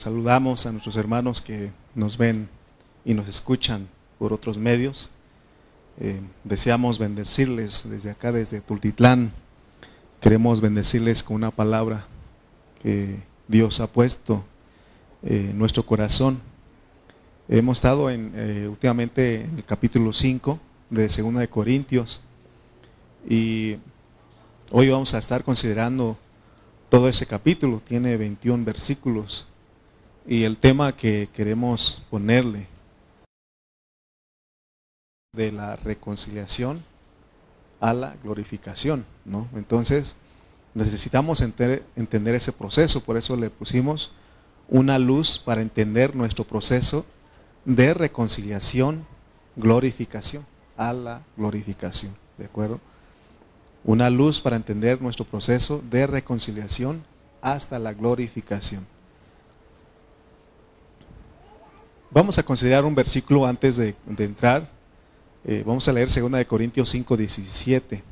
Saludamos a nuestros hermanos que nos ven y nos escuchan por otros medios. Eh, deseamos bendecirles desde acá, desde Tultitlán. Queremos bendecirles con una palabra que Dios ha puesto eh, en nuestro corazón. Hemos estado en, eh, últimamente en el capítulo 5 de Segunda de Corintios y hoy vamos a estar considerando todo ese capítulo. Tiene 21 versículos y el tema que queremos ponerle de la reconciliación a la glorificación, ¿no? Entonces, necesitamos entender ese proceso, por eso le pusimos una luz para entender nuestro proceso de reconciliación, glorificación, a la glorificación, ¿de acuerdo? Una luz para entender nuestro proceso de reconciliación hasta la glorificación. Vamos a considerar un versículo antes de, entrar. Eh, vamos a leer 2 de Corintios 5, 17.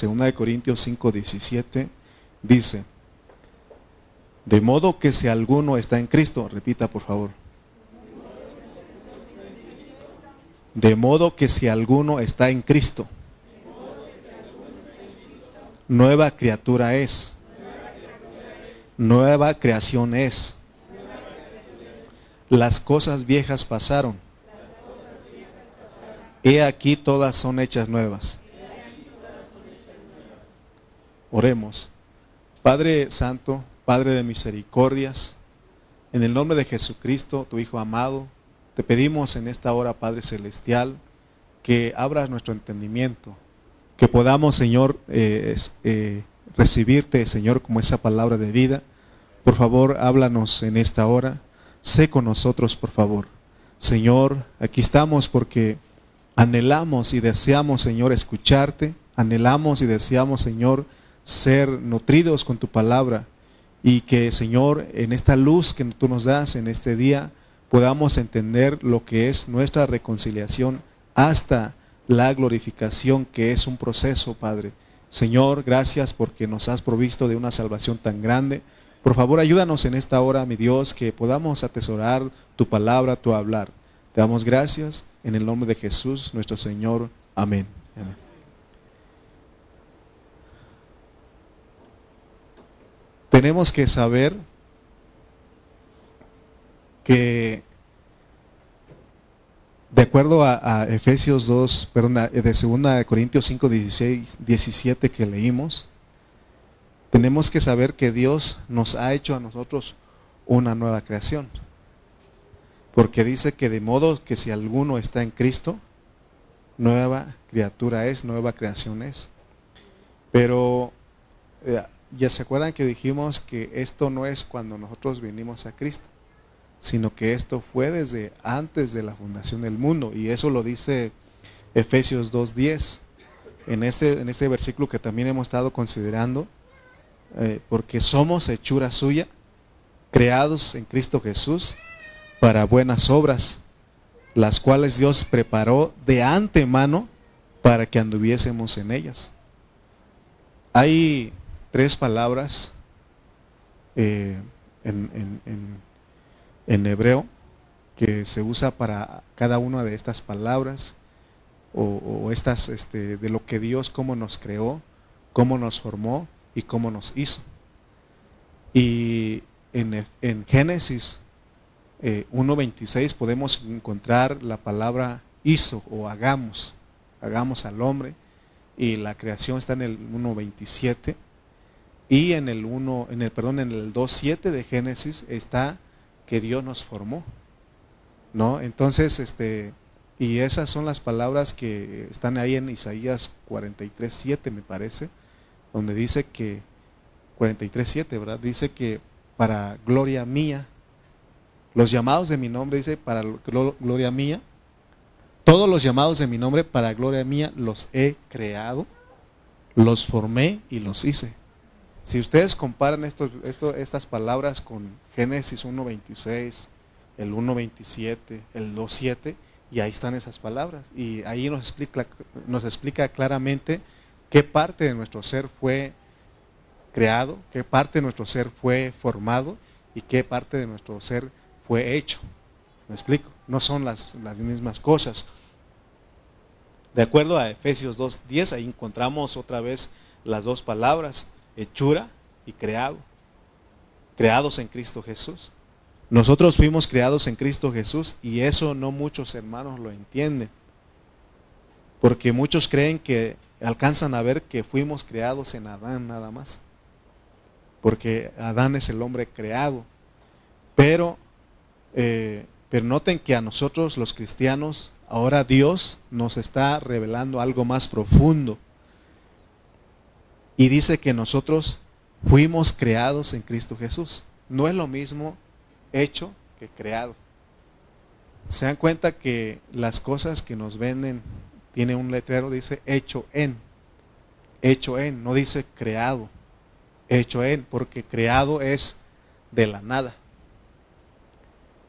2 de Corintios 5, 17 dice, de modo que si alguno está en Cristo, repita por favor. De modo que si alguno está en Cristo, nueva criatura es, nueva creación es las cosas viejas pasaron. He aquí todas son hechas nuevas. Oremos. Padre Santo, Padre de misericordias, en el nombre de Jesucristo, tu Hijo amado, te pedimos en esta hora, Padre Celestial, que abras nuestro entendimiento, que podamos, Señor, eh, eh, recibirte, Señor, como esa palabra de vida. Por favor, háblanos en esta hora sé con nosotros, por favor. Señor, aquí estamos porque anhelamos y deseamos, Señor, escucharte. Anhelamos y deseamos, Señor, ser nutridos con tu palabra. Y que, Señor, en esta luz que tú nos das en este día, podamos entender lo que es nuestra reconciliación hasta la glorificación, que es un proceso, Padre. Señor, gracias porque nos has provisto de una salvación tan grande por favor, ayúdanos en esta hora, mi Dios, que podamos atesorar tu palabra, tu hablar. Te damos gracias en el nombre de Jesús, nuestro Señor. Amén. Tenemos que saber que de acuerdo a, Efesios 2, perdón, de 2 Corintios 5, 16, 17 que leímos, tenemos que saber que Dios nos ha hecho a nosotros una nueva creación. Porque dice que de modo que si alguno está en Cristo, nueva criatura es, nueva creación es. Pero eh, ya se acuerdan que dijimos que esto no es cuando nosotros vinimos a Cristo, sino que esto fue desde antes de la fundación del mundo. Y eso lo dice Efesios 2.10. En este, en este versículo que también hemos estado considerando, eh, porque somos hechura suya, creados en Cristo Jesús para buenas obras, las cuales Dios preparó de antemano para que anduviésemos en ellas. Hay tres palabras eh, en, hebreo que se usa para cada una de estas palabras o, estas este, de lo que Dios, cómo nos creó, cómo nos formó y cómo nos hizo. Y en, Génesis 1.26 eh, podemos encontrar la palabra hizo o hagamos, hagamos al hombre, y la creación está en el 1.27 y en el 1, en el perdón, en el 2.7 de Génesis está que Dios nos formó. ¿No? Entonces, este y esas son las palabras que están ahí en Isaías 43.7 me parece donde dice que, 43.7, ¿verdad? Dice que para gloria mía, los llamados de mi nombre, dice, para gloria mía, todos los llamados de mi nombre para gloria mía los he creado, los formé y los hice. Si ustedes comparan estas palabras con Génesis 1.26, el 1.27, el 2.7, y ahí están esas palabras. Y ahí nos explica, nos explica claramente qué parte de nuestro ser fue creado, qué parte de nuestro ser fue formado y qué parte de nuestro ser fue hecho. ¿Me explico? No son las, las mismas cosas. De acuerdo a Efesios 2.10, ahí encontramos otra vez las dos palabras, hechura y creado. Creados en Cristo Jesús. Nosotros fuimos creados en Cristo Jesús y eso no muchos hermanos lo entienden. Porque muchos creen que alcanzan a ver que fuimos creados en Adán nada más. Porque Adán es el hombre creado. Pero, eh, pero noten que a nosotros los cristianos Ahora Dios nos está revelando algo más profundo. Y dice que nosotros fuimos creados en Cristo Jesús. No es lo mismo hecho que creado. Se dan cuenta que las cosas que nos venden, tiene un letrero, dice hecho en. Hecho en, no dice creado. Hecho en, porque creado es de la nada.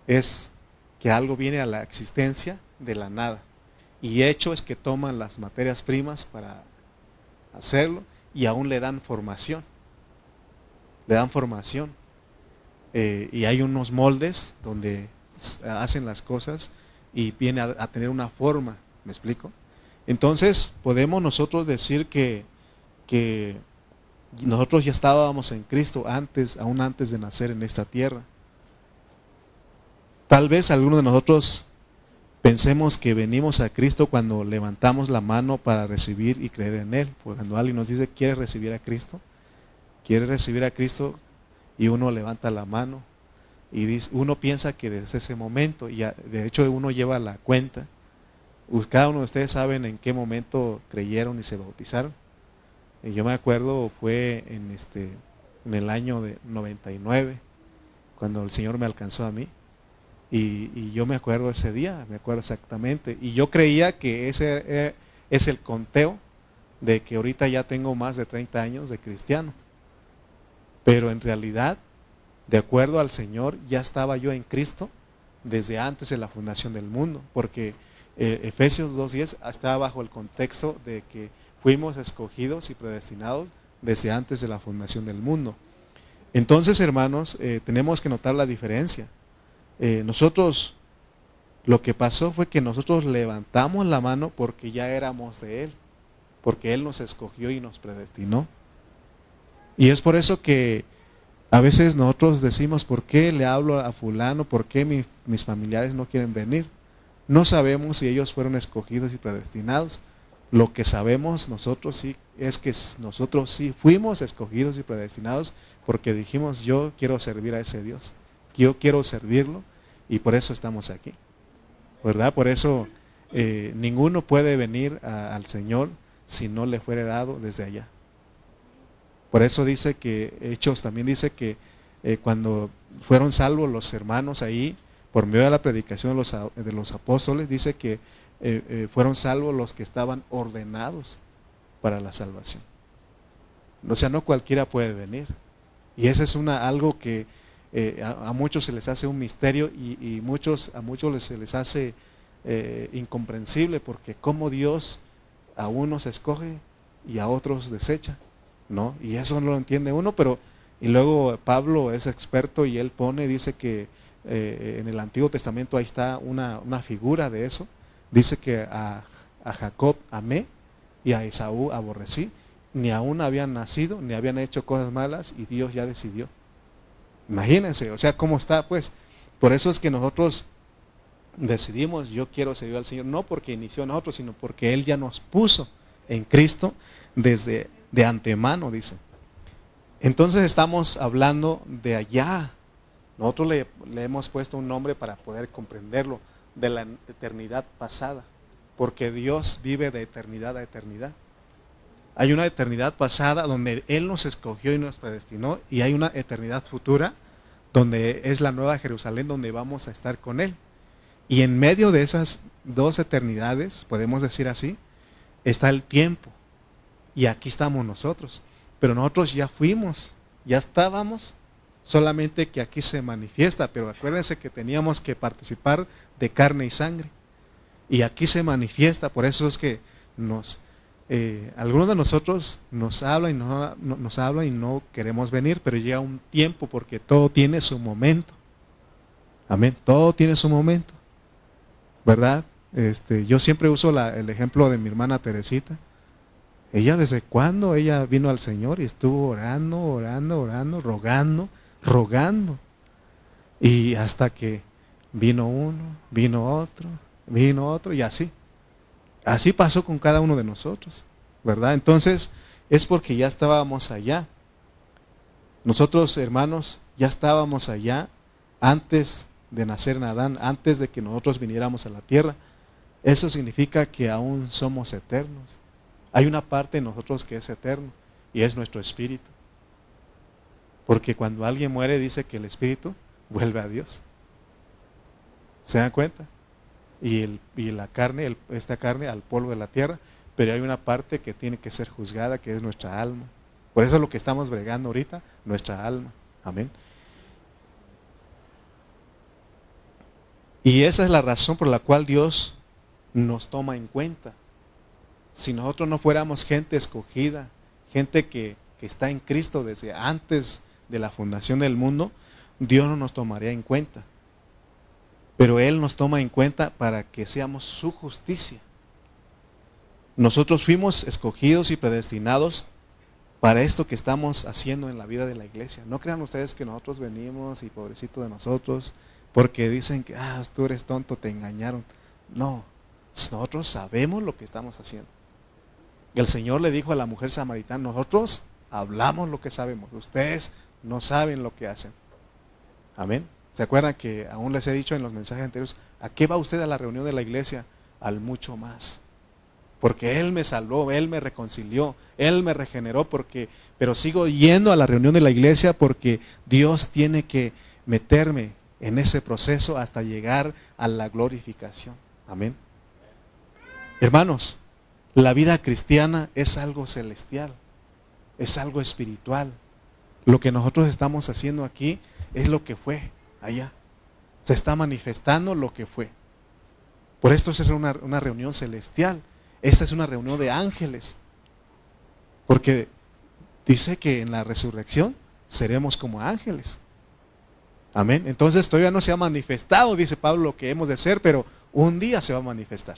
Es que algo viene a la existencia de la nada. Y hecho es que toman las materias primas para hacerlo y aún le dan formación. Le dan formación. Eh, y hay unos moldes donde hacen las cosas y viene a, tener una forma. ¿Me explico? Entonces podemos nosotros decir que, nosotros ya estábamos en Cristo antes, aún antes de nacer en esta tierra. Tal vez algunos de nosotros Pensemos que venimos a Cristo cuando levantamos la mano para recibir y creer en Él. Porque cuando alguien nos dice, ¿quiere recibir a Cristo? ¿Quiere recibir a Cristo? Y uno levanta la mano y dice, uno piensa que desde ese momento, y de hecho uno lleva la cuenta, cada uno de ustedes saben en qué momento creyeron y se bautizaron. Yo me acuerdo, fue en, este, en el año de 99, cuando el Señor me alcanzó a mí. Y, yo me acuerdo ese día, me acuerdo exactamente. Y yo creía que ese es el conteo de que ahorita ya tengo más de 30 años de cristiano. Pero en realidad, de acuerdo al Señor, ya estaba yo en Cristo desde antes de la fundación del mundo. Porque eh, Efesios 2.10 estaba bajo el contexto de que fuimos escogidos y predestinados desde antes de la fundación del mundo. Entonces, hermanos, eh, tenemos que notar la diferencia. Eh, nosotros, lo que pasó fue que nosotros levantamos la mano porque ya éramos de Él, porque Él nos escogió y nos predestinó. Y es por eso que a veces nosotros decimos, ¿por qué le hablo a fulano? ¿Por qué mis familiares no quieren venir? No sabemos si ellos fueron escogidos y predestinados. Lo que sabemos nosotros sí es que nosotros sí fuimos escogidos y predestinados porque dijimos, yo quiero servir a ese Dios yo quiero servirlo y por eso estamos aquí. ¿Verdad? Por eso eh, ninguno puede venir al Señor si no le fuere dado desde allá. Por eso dice que, Hechos también dice que eh, cuando fueron salvos los hermanos ahí, por medio de la predicación de los, de los apóstoles, dice que eh, fueron salvos los que estaban ordenados para la salvación. O sea, no cualquiera puede venir. Y eso es una, algo que eh, a, muchos se les hace un misterio y, muchos, a muchos se les hace eh, incomprensible porque como Dios a unos escoge y a otros desecha, ¿no? Y eso no lo entiende uno, pero y luego Pablo es experto y él pone, dice que eh, en el Antiguo Testamento ahí está una, figura de eso, dice que a, a Jacob amé y a Esaú aborrecí, ni aún habían nacido, ni habían hecho cosas malas y Dios ya decidió. Imagínense, o sea, cómo está, pues. Por eso es que nosotros decidimos, yo quiero servir al Señor, no porque inició nosotros, sino porque Él ya nos puso en Cristo desde de antemano, dice. Entonces estamos hablando de allá. Nosotros le, hemos puesto un nombre para poder comprenderlo, de la eternidad pasada, porque Dios vive de eternidad a eternidad. Hay una eternidad pasada donde Él nos escogió y nos predestinó y hay una eternidad futura donde es la nueva Jerusalén donde vamos a estar con Él. Y en medio de esas dos eternidades, podemos decir así, está el tiempo. Y aquí estamos nosotros. Pero nosotros ya fuimos, ya estábamos, solamente que aquí se manifiesta. Pero acuérdense que teníamos que participar de carne y sangre. Y aquí se manifiesta, por eso es que nos eh, algunos de nosotros nos habla y no, nos habla y no queremos venir, pero llega un tiempo porque todo tiene su momento. Amén. Todo tiene su momento. ¿Verdad? Este, yo siempre uso el ejemplo de mi hermana Teresita. Ella desde cuando ella vino al Señor y estuvo orando, orando, orando, rogando, rogando. Y hasta que vino uno, vino otro, vino otro y así. Así pasó con cada uno de nosotros, ¿verdad? Entonces es porque ya estábamos allá. Nosotros, hermanos, ya estábamos allá antes de nacer en Adán, antes de que nosotros viniéramos a la tierra. Eso significa que aún somos eternos. Hay una parte de nosotros que es eterno y es nuestro espíritu. Porque cuando alguien muere dice que el espíritu vuelve a Dios. ¿Se dan cuenta? Y, el, y la carne, esta carne al polvo de la tierra, pero hay una parte que tiene que ser juzgada, que es nuestra alma. Por eso es lo que estamos bregando ahorita, nuestra alma. Amén. Y esa es la razón por la cual Dios nos toma en cuenta. Si nosotros no fuéramos gente escogida, gente que, que está en Cristo desde antes de la fundación del mundo, Dios no nos tomaría en cuenta. Pero Él nos toma en cuenta para que seamos su justicia. Nosotros fuimos escogidos y predestinados para esto que estamos haciendo en la vida de la iglesia. No crean ustedes que nosotros venimos y pobrecito de nosotros, porque dicen que, ah, tú eres tonto, te engañaron. No, nosotros sabemos lo que estamos haciendo. El Señor le dijo a la mujer samaritana, nosotros hablamos lo que sabemos, ustedes no saben lo que hacen. Amén. ¿Se acuerdan que aún les he dicho en los mensajes anteriores, ¿a qué va usted a la reunión de la iglesia? Al mucho más. Porque Él me salvó, Él me reconcilió, Él me regeneró, porque, pero sigo yendo a la reunión de la iglesia porque Dios tiene que meterme en ese proceso hasta llegar a la glorificación. Amén. Hermanos, la vida cristiana es algo celestial, es algo espiritual. Lo que nosotros estamos haciendo aquí es lo que fue allá. Se está manifestando lo que fue. Por esto es una, una reunión celestial. Esta es una reunión de ángeles. Porque dice que en la resurrección seremos como ángeles. Amén. Entonces todavía no se ha manifestado, dice Pablo, lo que hemos de ser, pero un día se va a manifestar.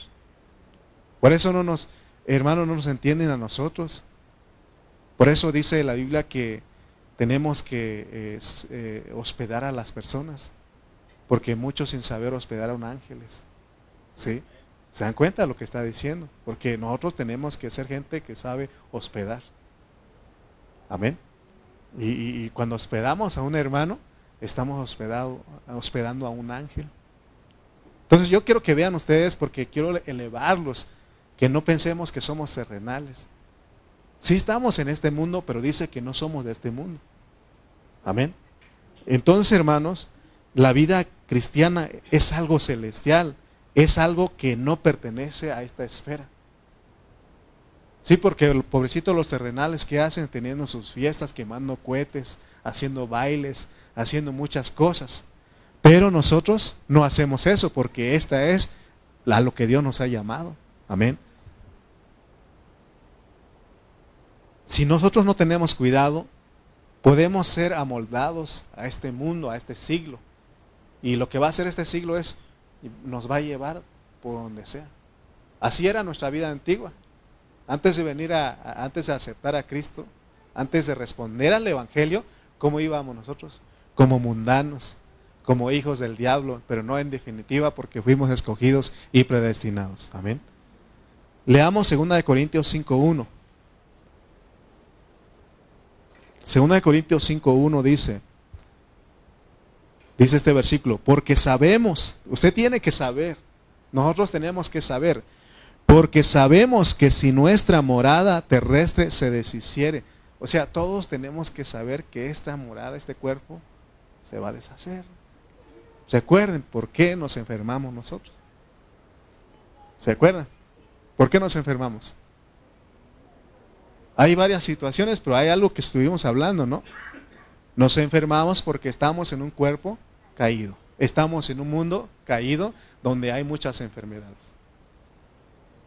Por eso no nos, hermanos, no nos entienden a nosotros. Por eso dice la Biblia que tenemos que eh, eh, hospedar a las personas, porque muchos sin saber hospedaron ángeles. ¿Sí? ¿Se dan cuenta de lo que está diciendo? Porque nosotros tenemos que ser gente que sabe hospedar. Amén. Y, cuando hospedamos a un hermano, estamos hospedado, hospedando a un ángel. Entonces yo quiero que vean ustedes, porque quiero elevarlos, que no pensemos que somos terrenales. Sí estamos en este mundo, pero dice que no somos de este mundo. Amén. Entonces, hermanos, la vida cristiana es algo celestial, es algo que no pertenece a esta esfera. Sí, porque el pobrecito los terrenales que hacen teniendo sus fiestas, quemando cohetes, haciendo bailes, haciendo muchas cosas. Pero nosotros no hacemos eso porque esta es a lo que Dios nos ha llamado. Amén. Si nosotros no tenemos cuidado, podemos ser amoldados a este mundo, a este siglo. Y lo que va a hacer este siglo es, nos va a llevar por donde sea. Así era nuestra vida antigua. Antes de venir a, antes de aceptar a Cristo, antes de responder al Evangelio, ¿cómo íbamos nosotros? Como mundanos, como hijos del diablo, pero no en definitiva porque fuimos escogidos y predestinados. Amén. Leamos 2 Corintios 5.1. Segunda de Corintios 5.1 dice, dice este versículo, porque sabemos, usted tiene que saber, nosotros tenemos que saber, porque sabemos que si nuestra morada terrestre se deshiciere, o sea, todos tenemos que saber que esta morada, este cuerpo, se va a deshacer. Recuerden por qué nos enfermamos nosotros. ¿Se acuerdan? ¿Por qué nos enfermamos? Hay varias situaciones, pero hay algo que estuvimos hablando, ¿no? Nos enfermamos porque estamos en un cuerpo caído. Estamos en un mundo caído donde hay muchas enfermedades.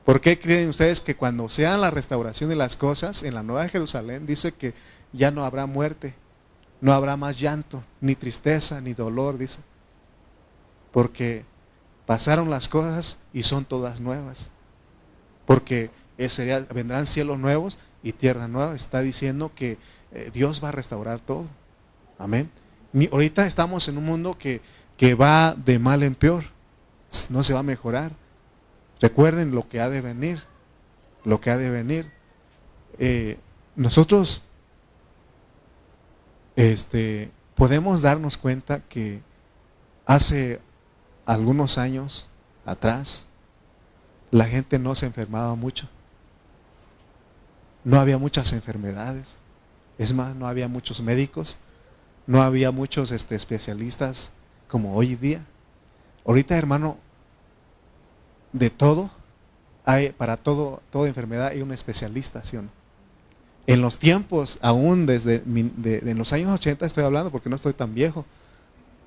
¿Por qué creen ustedes que cuando sea la restauración de las cosas en la Nueva Jerusalén dice que ya no habrá muerte, no habrá más llanto, ni tristeza, ni dolor, dice? Porque pasaron las cosas y son todas nuevas. Porque vendrán cielos nuevos y tierra nueva. Está diciendo que eh, Dios va a restaurar todo. Amén. ahorita estamos en un mundo que, que va de mal en peor. No se va a mejorar. Recuerden lo que ha de venir, lo que ha de venir. Eh, nosotros este, podemos darnos cuenta que hace algunos años atrás la gente no se enfermaba mucho. No había muchas enfermedades. Es más, no había muchos médicos. No había muchos este, especialistas como hoy día. Ahorita, hermano, de todo, hay, para todo, toda enfermedad hay un especialista, En los tiempos, aún desde en los años 80 estoy hablando porque no estoy tan viejo.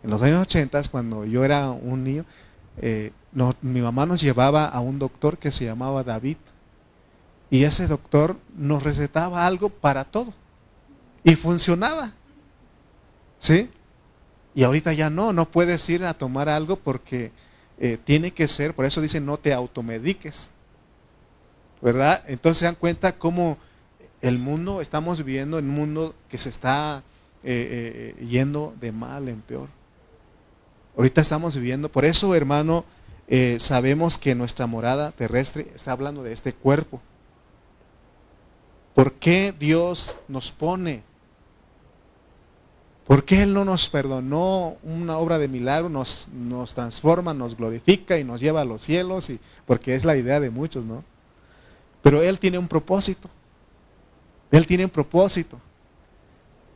En los años 80, cuando yo era un niño, eh, mi mamá nos llevaba a un doctor que se llamaba David. Y ese doctor nos recetaba algo para todo. Y funcionaba. ¿Sí? Y ahorita ya no, no puedes ir a tomar algo porque eh, tiene que ser, por eso dice no te automediques. ¿Verdad? Entonces se dan cuenta cómo el mundo, estamos viviendo en un mundo que se está eh, eh, yendo de mal en peor. Ahorita estamos viviendo, por eso hermano, sabemos que nuestra morada terrestre está hablando de este cuerpo. ¿Por qué Dios nos pone ¿Por qué Él no nos perdonó una obra de milagro, nos, transforma, nos glorifica y nos lleva a los cielos? Y, porque es la idea de muchos, ¿no? Pero Él tiene un propósito. Él tiene un propósito.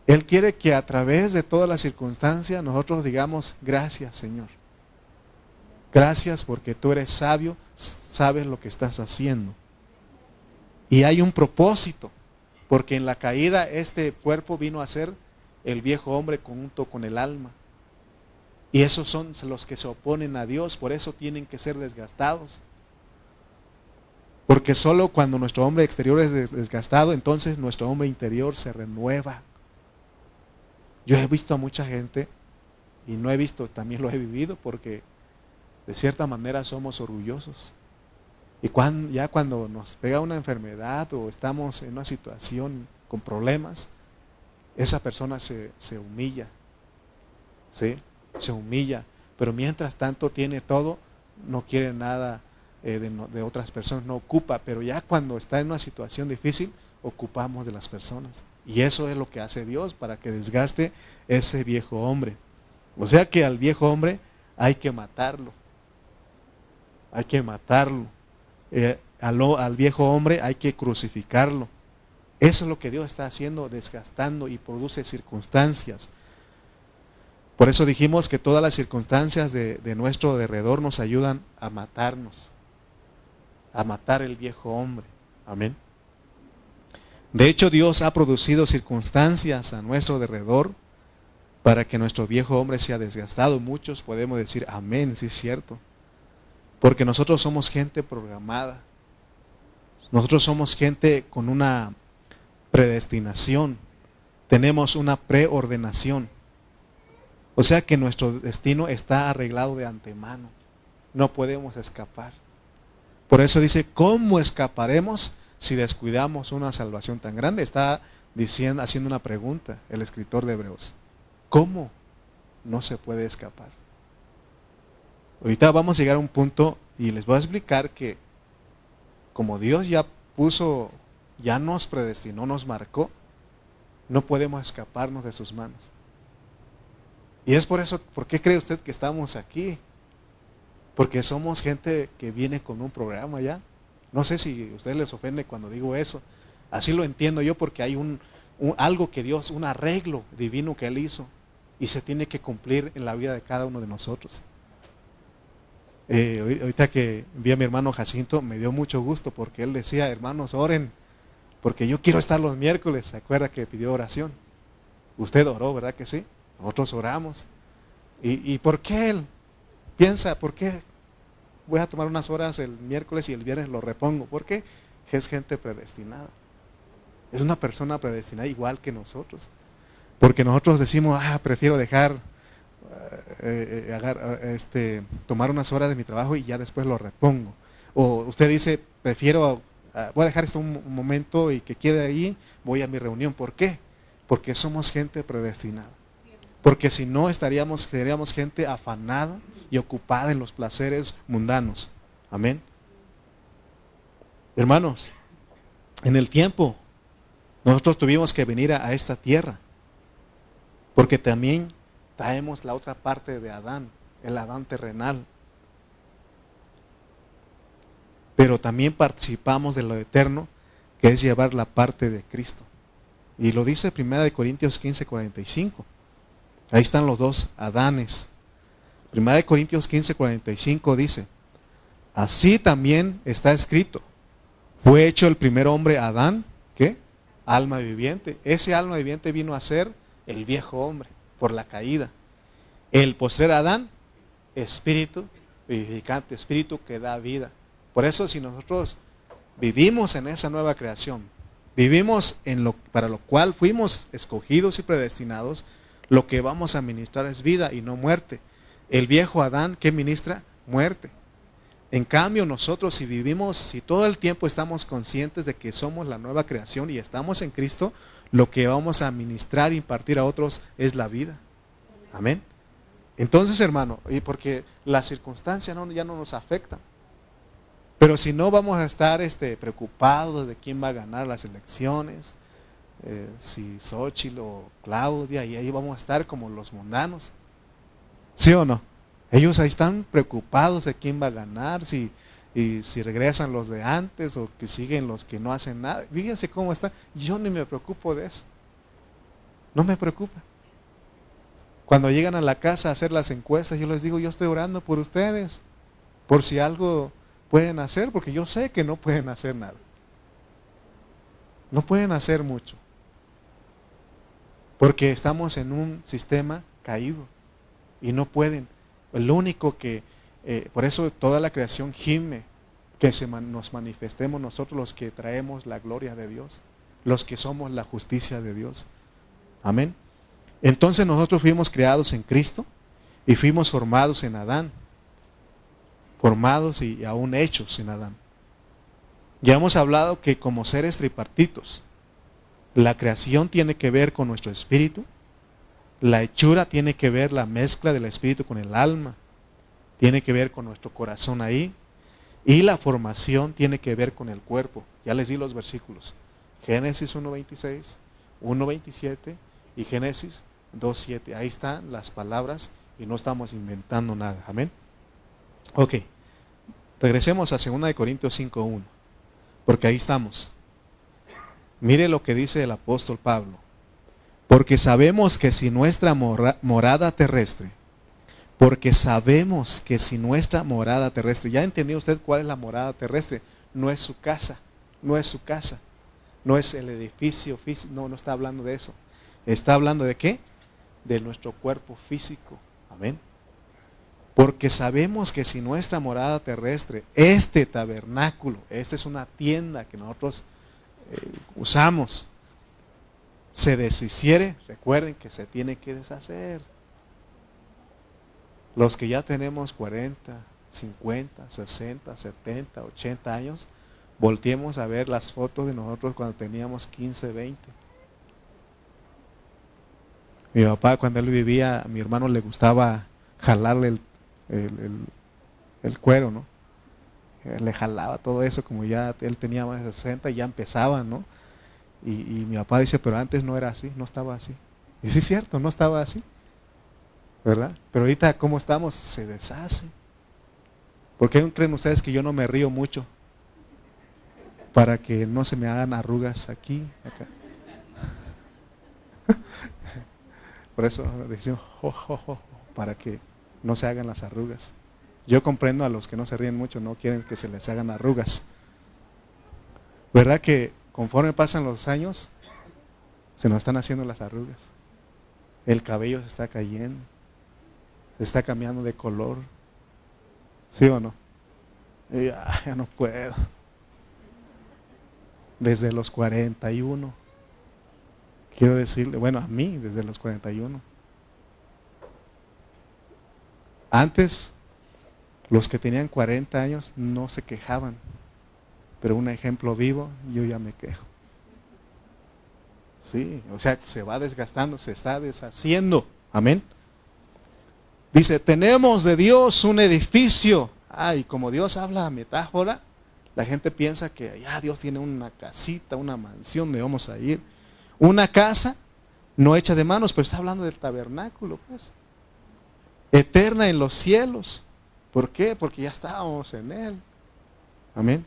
Él quiere que a través de todas las circunstancias nosotros digamos, gracias Señor. Gracias porque tú eres sabio, sabes lo que estás haciendo. Y hay un propósito, porque en la caída este cuerpo vino a ser el viejo hombre junto con el alma. Y esos son los que se oponen a Dios, por eso tienen que ser desgastados. Porque solo cuando nuestro hombre exterior es desgastado, entonces nuestro hombre interior se renueva. Yo he visto a mucha gente, y no he visto, también lo he vivido, porque de cierta manera somos orgullosos. Y cuando, ya cuando nos pega una enfermedad o estamos en una situación con problemas, esa persona se, humilla. ¿Sí? Se humilla. Pero mientras tanto tiene todo, no quiere nada eh, de, de, otras personas, no ocupa. Pero ya cuando está en una situación difícil, ocupamos de las personas. Y eso es lo que hace Dios para que desgaste ese viejo hombre. O sea que al viejo hombre hay que matarlo. Hay que matarlo. Eh, al viejo hombre hay que crucificarlo. Eso es lo que Dios está haciendo, desgastando y produce circunstancias. Por eso dijimos que todas las circunstancias de, nuestro derredor nos ayudan a matarnos, a matar el viejo hombre. Amén. De hecho, Dios ha producido circunstancias a nuestro derredor para que nuestro viejo hombre sea desgastado. Muchos podemos decir, amén, sí es cierto. Porque nosotros somos gente programada. Nosotros somos gente con una predestinación, tenemos una preordenación. O sea que nuestro destino está arreglado de antemano. No podemos escapar. Por eso dice, ¿cómo escaparemos si descuidamos una salvación tan grande? Está diciendo, haciendo una pregunta el escritor de Hebreos. ¿Cómo no se puede escapar? Ahorita vamos a llegar a un punto y les voy a explicar que como Dios ya puso ya nos predestinó, nos marcó, no podemos escaparnos de sus manos. Y es por eso, ¿por qué cree usted que estamos aquí? Porque somos gente que viene con un programa ya. No sé si a ustedes les ofende cuando digo eso. Así lo entiendo yo porque hay un, algo que Dios, un arreglo divino que Él hizo y se tiene que cumplir en la vida de cada uno de nosotros. Eh, ahorita que vi a mi hermano Jacinto, me dio mucho gusto porque él decía, hermanos, oren porque yo quiero estar los miércoles. ¿Se acuerda que pidió oración? Usted oró, ¿verdad que sí? Nosotros oramos. ¿Y, por qué él? Piensa, ¿por qué? voy a tomar unas horas el miércoles y el viernes lo repongo. ¿Por qué? Es gente predestinada. Es una persona predestinada igual que nosotros. Porque nosotros decimos, ah, prefiero dejar, eh, eh, este, tomar unas horas de mi trabajo y ya después lo repongo. O usted dice, prefiero, ah, voy a dejar esto un, momento y que quede ahí, voy a mi reunión. ¿Por qué? Porque somos gente predestinada. Porque si no estaríamos, seríamos gente afanada y ocupada en los placeres mundanos. Amén. Hermanos, en el tiempo nosotros tuvimos que venir a, esta tierra. Porque también traemos la otra parte de Adán, el Adán terrenal. Pero también participamos de lo eterno, que es llevar la parte de Cristo. Y lo dice 1 Corintios 15, 45. Ahí están los dos Adanes. 1 Corintios 15, 45 dice, así también está escrito, fue hecho el primer hombre Adán, ¿qué? Alma viviente. Ese alma viviente vino a ser el viejo hombre por la caída. El postrer Adán, espíritu vivificante, espíritu que da vida. Por eso si nosotros vivimos en esa nueva creación, vivimos en lo para lo cual fuimos escogidos y predestinados, lo que vamos a ministrar es vida y no muerte. El viejo Adán, ¿qué ministra? Muerte. En cambio, nosotros si vivimos, si todo el tiempo estamos conscientes de que somos la nueva creación y estamos en Cristo, lo que vamos a ministrar e impartir a otros es la vida. Amén. Entonces, hermano, y porque las circunstancias ya no nos afectan. Pero si no vamos a estar este, preocupados de quién va a ganar las elecciones, eh, si Xochitl o Claudia, y ahí vamos a estar como los mundanos. ¿Sí o no? Ellos ahí están preocupados de quién va a ganar, si, y si regresan los de antes o que siguen los que no hacen nada. Fíjense cómo está. Yo ni me preocupo de eso. No me preocupa. Cuando llegan a la casa a hacer las encuestas, yo les digo, yo estoy orando por ustedes, por si algo pueden hacer, porque yo sé que no pueden hacer nada. No pueden hacer mucho. Porque estamos en un sistema caído y no pueden. El único que, eh, por eso toda la creación gime, que se nos manifestemos nosotros los que traemos la gloria de Dios, los que somos la justicia de Dios. Amén. Entonces nosotros fuimos creados en Cristo y fuimos formados en Adán, formados y aún hechos en Adán. Ya hemos hablado que como seres tripartitos, la creación tiene que ver con nuestro espíritu. La hechura tiene que ver la mezcla del espíritu con el alma. Tiene que ver con nuestro corazón ahí. Y la formación tiene que ver con el cuerpo. Ya les di los versículos. Génesis 1.26, 1.27 y Génesis 2.7. Ahí están las palabras y no estamos inventando nada. Amén. Ok. Regresemos a 2 Corintios 5.1. Porque ahí estamos. Mire lo que dice el apóstol Pablo. Porque sabemos que si nuestra morada terrestre, porque sabemos que si nuestra morada terrestre, ya entendió usted cuál es la morada terrestre, no es su casa, no es su casa, no es el edificio físico, no, no está hablando de eso. Está hablando de qué? De nuestro cuerpo físico. Amén. Porque sabemos que si nuestra morada terrestre, este tabernáculo, esta es una tienda que nosotros eh, usamos se deshiciere, recuerden que se tiene que deshacer. Los que ya tenemos 40, 50, 60, 70, 80 años, volteemos a ver las fotos de nosotros cuando teníamos 15, 20. Mi papá cuando él vivía, a mi hermano le gustaba jalarle el, el cuero, ¿no? Le jalaba todo eso, como ya él tenía más de 60 y ya empezaba, ¿no? Y, mi papá dice, pero antes no era así, no estaba así. Y sí es cierto, no estaba así, ¿verdad? Pero ahorita, ¿cómo estamos? Se deshace. ¿Por qué creen ustedes que yo no me río mucho? Para que no se me hagan arrugas aquí, acá. Por eso decimos, para que no se hagan las arrugas. Yo comprendo a los que no se ríen mucho, no quieren que se les hagan arrugas. ¿Verdad que conforme pasan los años, se nos están haciendo las arrugas? El cabello se está cayendo, está cambiando de color. ¿Sí o no? Y ya no puedo. Desde los 41. Quiero decirle, bueno, a mí desde los 41. Antes, los que tenían 40 años no se quejaban. Pero un ejemplo vivo, yo ya me quejo. Sí, o sea, se va desgastando, se está deshaciendo. Amén. Dice, tenemos de Dios un edificio. Ay, como Dios habla a metáfora, la gente piensa que ya Dios tiene una casita, una mansión donde vamos a ir. Una casa no hecha de manos, pero está hablando del tabernáculo, pues. Eterna en los cielos. ¿Por qué? Porque ya estábamos en Él. Amén.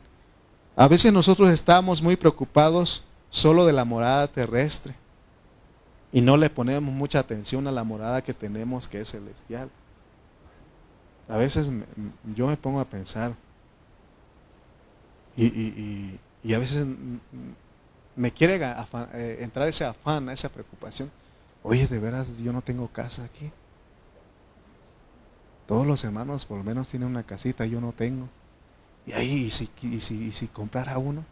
A veces nosotros estamos muy preocupados solo de la morada terrestre y no le ponemos mucha atención a la morada que tenemos que es celestial. A veces yo me pongo a pensar y, a veces me quiere eh, entrar ese afán, esa preocupación. Oye, de veras, yo no tengo casa aquí. Todos los hermanos por lo menos tienen una casita, yo no tengo. Y ahí, si, y si, y si comprara uno,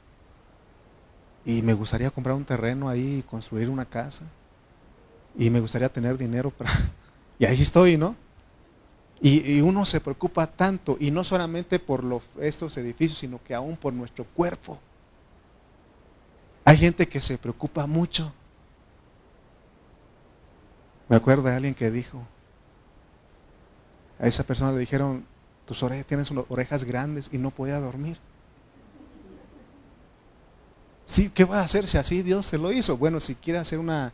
y me gustaría comprar un terreno ahí y construir una casa, y me gustaría tener dinero para... Y ahí estoy, ¿no? Y, uno se preocupa tanto, y no solamente por estos edificios, sino que aún por nuestro cuerpo. Hay gente que se preocupa mucho. Me acuerdo de alguien que dijo, a esa persona le dijeron, tus orejas, tienes orejas grandes y no podía dormir. Sí, ¿qué va a hacerse así? Dios te lo hizo. Bueno, si quiere hacer una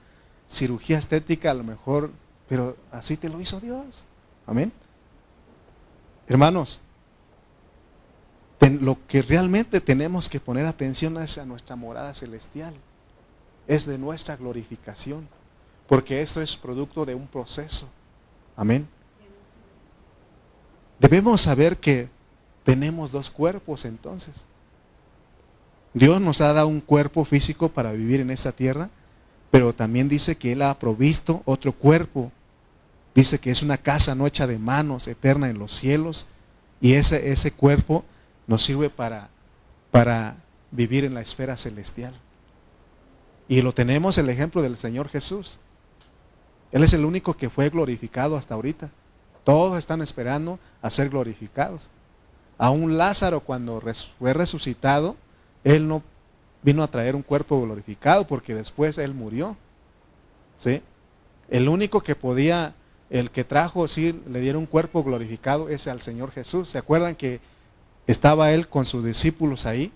cirugía estética, a lo mejor, pero así te lo hizo Dios. Amén. Hermanos, lo que realmente tenemos que poner atención es a nuestra morada celestial. Es de nuestra glorificación. Porque esto es producto de un proceso. Amén. Debemos saber que tenemos dos cuerpos entonces. Dios nos ha dado un cuerpo físico para vivir en esta tierra, pero también dice que Él ha provisto otro cuerpo. Dice que es una casa no hecha de manos, eterna en los cielos, y ese, ese cuerpo nos sirve para, para vivir en la esfera celestial. Y lo tenemos el ejemplo del Señor Jesús. Él es el único que fue glorificado hasta ahorita. Todos están esperando a ser glorificados. Aún Lázaro cuando fue resucitado, él no vino a traer un cuerpo glorificado porque después él murió. ¿Sí? El único que podía, el que trajo, sí, le dieron un cuerpo glorificado es al Señor Jesús. ¿Se acuerdan que estaba él con sus discípulos ahí?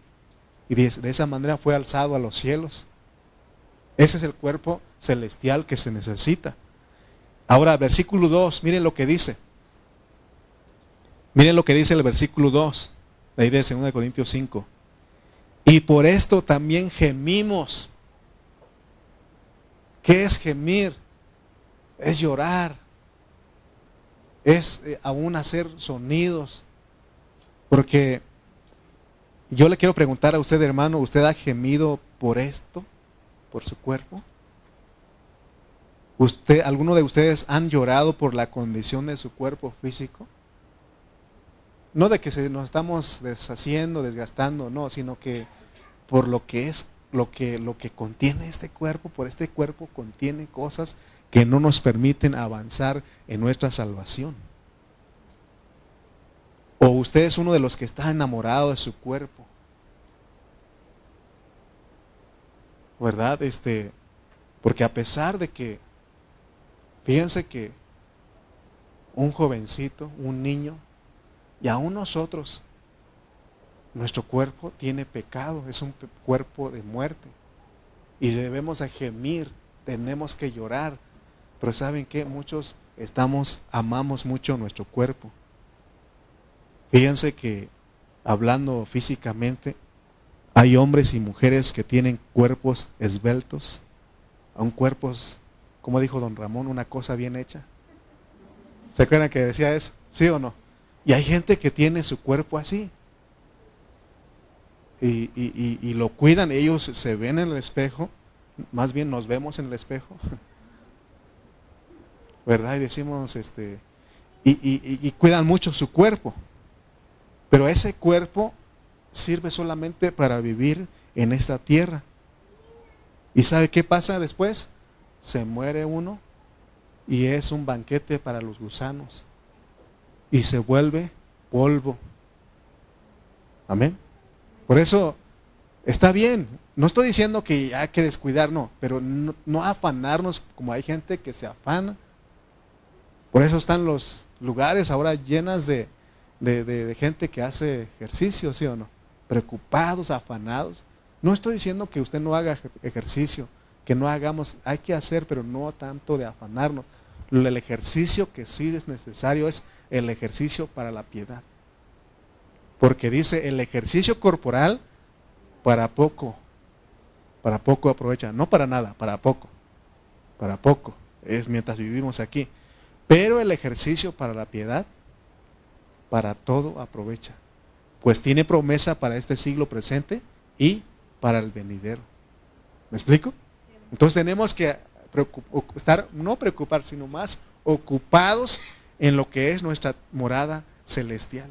Y de, de esa manera fue alzado a los cielos. Ese es el cuerpo celestial que se necesita. Ahora, versículo 2, miren lo que dice. Miren lo que dice el versículo 2, la idea de 2 Corintios 5. Y por esto también gemimos. ¿Qué es gemir? Es llorar. Es eh, aún hacer sonidos. Porque yo le quiero preguntar a usted, hermano, ¿usted ha gemido por esto? ¿Por su cuerpo? ¿Usted, ¿Alguno de ustedes han llorado por la condición de su cuerpo físico? No de que nos estamos deshaciendo, desgastando, no, sino que por lo que es, lo que, lo que contiene este cuerpo, por este cuerpo contiene cosas que no nos permiten avanzar en nuestra salvación. O usted es uno de los que está enamorado de su cuerpo. ¿Verdad? Este, porque a pesar de que, fíjense que un jovencito, un niño, y aún nosotros, nuestro cuerpo tiene pecado, es un cuerpo de muerte. Y debemos de gemir, tenemos que llorar. Pero ¿saben qué? Muchos estamos, amamos mucho nuestro cuerpo. Fíjense que hablando físicamente, hay hombres y mujeres que tienen cuerpos esbeltos, aún cuerpos, como dijo don Ramón, una cosa bien hecha. ¿Se acuerdan que decía eso? ¿Sí o no? Y hay gente que tiene su cuerpo así. Y, lo cuidan, ellos se ven en el espejo, más bien nos vemos en el espejo, ¿verdad? Y decimos, este, y, cuidan mucho su cuerpo. Pero ese cuerpo sirve solamente para vivir en esta tierra. ¿Y sabe qué pasa después? Se muere uno y es un banquete para los gusanos. Y se vuelve polvo. Amén. Por eso está bien. No estoy diciendo que hay que descuidar, no, pero no, afanarnos como hay gente que se afana. Por eso están los lugares ahora llenas de, de, gente que hace ejercicio, ¿sí o no? Preocupados, afanados. No estoy diciendo que usted no haga ejercicio, que no hagamos, hay que hacer, pero no tanto de afanarnos. El ejercicio que sí es necesario es el ejercicio para la piedad. Porque dice, el ejercicio corporal para poco, para poco aprovecha, no para nada, para poco, para poco, es mientras vivimos aquí. Pero el ejercicio para la piedad para todo aprovecha, pues tiene promesa para este siglo presente y para el venidero. ¿Me explico? Entonces tenemos que estar, no preocupar, sino más ocupados en lo que es nuestra morada celestial.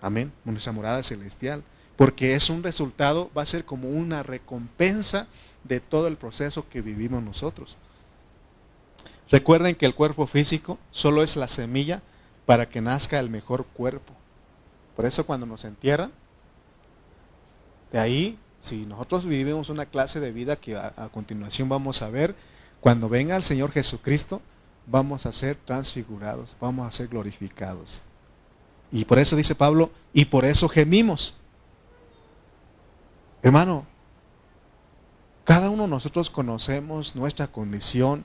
Amén, nuestra morada celestial. Porque es un resultado, va a ser como una recompensa de todo el proceso que vivimos nosotros. Recuerden que el cuerpo físico solo es la semilla para que nazca el mejor cuerpo. Por eso cuando nos entierran, de ahí, si nosotros vivimos una clase de vida que a, continuación vamos a ver, cuando venga el Señor Jesucristo, vamos a ser transfigurados, vamos a ser glorificados. Y por eso dice Pablo, y por eso gemimos. Hermano, cada uno de nosotros conocemos nuestra condición,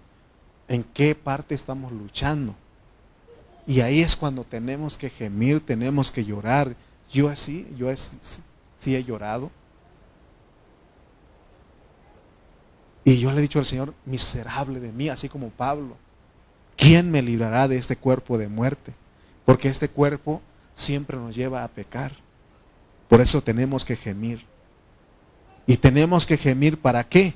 en qué parte estamos luchando. Y ahí es cuando tenemos que gemir, tenemos que llorar. Yo así, yo sí he llorado. Y yo le he dicho al Señor, miserable de mí, así como Pablo, ¿quién me librará de este cuerpo de muerte? Porque este cuerpo siempre nos lleva a pecar. Por eso tenemos que gemir. Y tenemos que gemir para qué?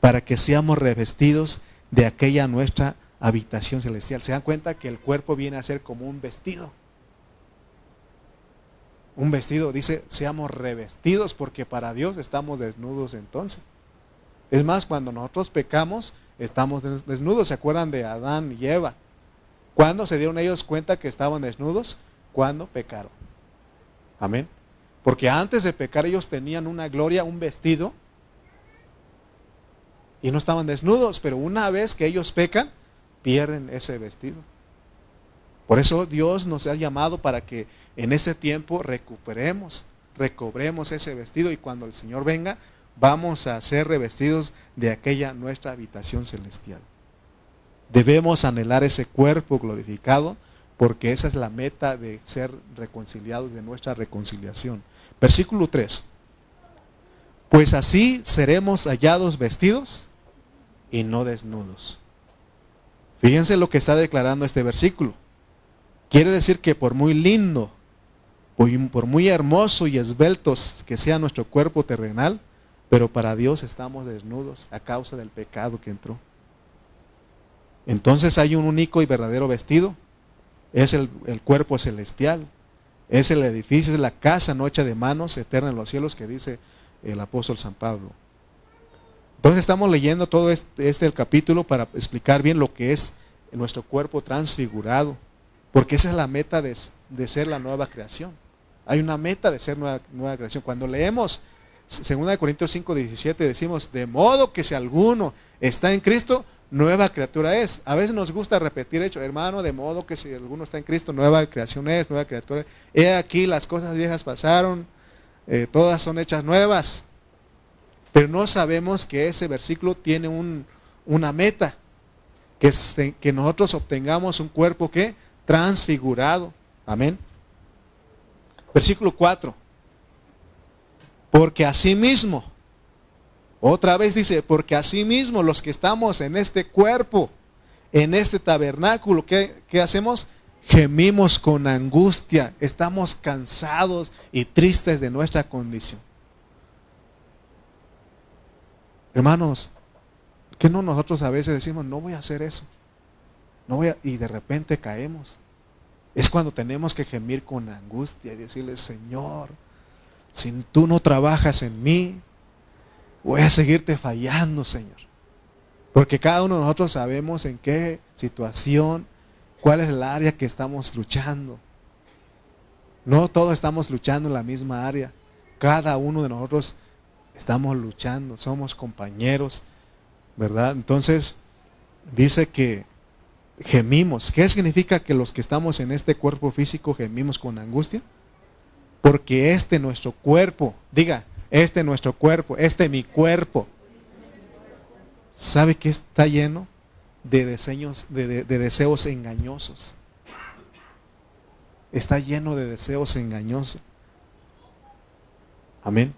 Para que seamos revestidos de aquella nuestra habitación celestial. Se dan cuenta que el cuerpo viene a ser como un vestido. Un vestido, dice, seamos revestidos porque para Dios estamos desnudos entonces. Es más, cuando nosotros pecamos, estamos desnudos. ¿Se acuerdan de Adán y Eva? ¿Cuándo se dieron ellos cuenta que estaban desnudos? Cuando pecaron. Amén. Porque antes de pecar ellos tenían una gloria, un vestido, y no estaban desnudos, pero una vez que ellos pecan, pierden ese vestido. Por eso Dios nos ha llamado para que en ese tiempo recuperemos, recobremos ese vestido y cuando el Señor venga, vamos a ser revestidos de aquella nuestra habitación celestial. Debemos anhelar ese cuerpo glorificado porque esa es la meta de ser reconciliados de nuestra reconciliación. Versículo 3. Pues así seremos hallados vestidos y no desnudos. Fíjense lo que está declarando este versículo. Quiere decir que por muy lindo, por muy hermoso y esbeltos que sea nuestro cuerpo terrenal, pero para Dios estamos desnudos a causa del pecado que entró. Entonces hay un único y verdadero vestido. Es el, el cuerpo celestial. Es el edificio, es la casa no hecha de manos, eterna en los cielos, que dice el apóstol San Pablo. Entonces estamos leyendo todo este, este capítulo para explicar bien lo que es nuestro cuerpo transfigurado, porque esa es la meta de, ser la nueva creación. Hay una meta de ser nueva, nueva creación. Cuando leemos 2 Corintios 5, 17 decimos, de modo que si alguno está en Cristo, nueva criatura es. A veces nos gusta repetir hecho, hermano, de modo que si alguno está en Cristo, nueva creación es, nueva criatura. He aquí, las cosas viejas pasaron, eh, todas son hechas nuevas. Pero no sabemos que ese versículo tiene una meta, que, que nosotros obtengamos un cuerpo que transfigurado. Amén. Versículo 4. Porque así mismo, otra vez dice, porque así mismo los que estamos en este cuerpo, en este tabernáculo, ¿qué, qué hacemos? Gemimos con angustia, estamos cansados y tristes de nuestra condición. Hermanos, que no nosotros a veces decimos, no voy a hacer eso? No voy y de repente caemos. Es cuando tenemos que gemir con angustia y decirle, Señor, si tú no trabajas en mí, voy a seguirte fallando, Señor. Porque cada uno de nosotros sabemos en qué situación, cuál es el área que estamos luchando. No todos estamos luchando en la misma área. Cada uno de nosotros estamos luchando, somos compañeros, ¿verdad? Entonces, dice que gemimos. ¿Qué significa que los que estamos en este cuerpo físico gemimos con angustia? Porque este nuestro cuerpo, diga, este nuestro cuerpo, este mi cuerpo, ¿sabe que está lleno de, deseos, de deseos engañosos? Está lleno de deseos engañosos. Amén.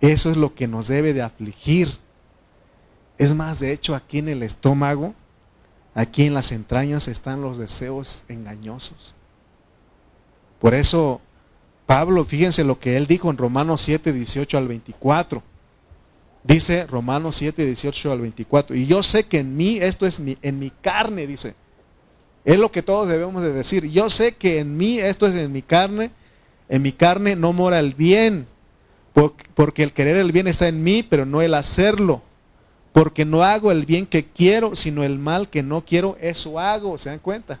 Eso es lo que nos debe de afligir. Es más, de hecho, aquí en el estómago, aquí en las entrañas están los deseos engañosos. Por eso, Pablo, fíjense lo que él dijo en Romanos 7, 18 al 24. Dice Romanos 7, 18 al 24. Y yo sé que en mí, esto es en mi carne, dice. Es lo que todos debemos de decir. Yo sé que en mí, esto es en mi carne, en mi carne no mora el bien porque el querer el bien está en mí, pero no el hacerlo. Porque no hago el bien que quiero, sino el mal que no quiero, eso hago, ¿se dan cuenta?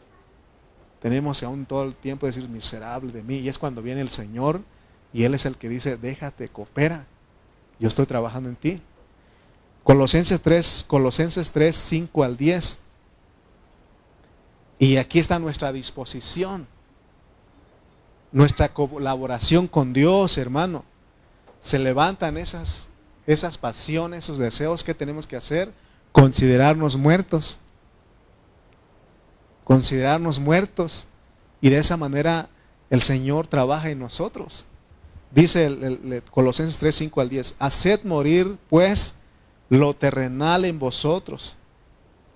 Tenemos aún todo el tiempo decir miserable de mí. Y es cuando viene el Señor y Él es el que dice, déjate, coopera. Yo estoy trabajando en ti. Colosenses 3, Colosenses 3, 5 al 10. Y aquí está nuestra disposición nuestra colaboración con Dios, hermano. Se levantan esas, esas pasiones, esos deseos que tenemos que hacer, considerarnos muertos. Considerarnos muertos. Y de esa manera el Señor trabaja en nosotros. Dice el, Colosenses 3, 5 al 10, haced morir pues lo terrenal en vosotros.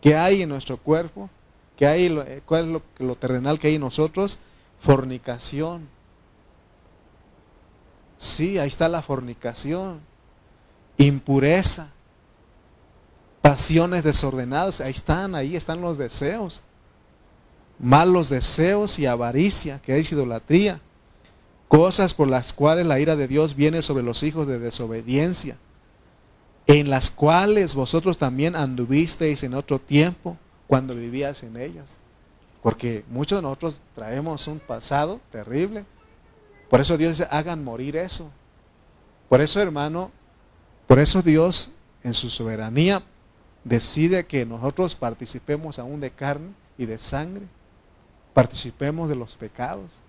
¿Qué hay en nuestro cuerpo? ¿Qué hay, ¿Cuál es lo, lo terrenal que hay en nosotros? Fornicación. Sí, ahí está la fornicación. Impureza. Pasiones desordenadas. Ahí están, ahí están los deseos. Malos deseos y avaricia, que es idolatría. Cosas por las cuales la ira de Dios viene sobre los hijos de desobediencia. En las cuales vosotros también anduvisteis en otro tiempo cuando vivías en ellas. Porque muchos de nosotros traemos un pasado terrible. Por eso Dios dice, hagan morir eso. Por eso, hermano, por eso Dios en su soberanía decide que nosotros participemos aún de carne y de sangre. Participemos de los pecados.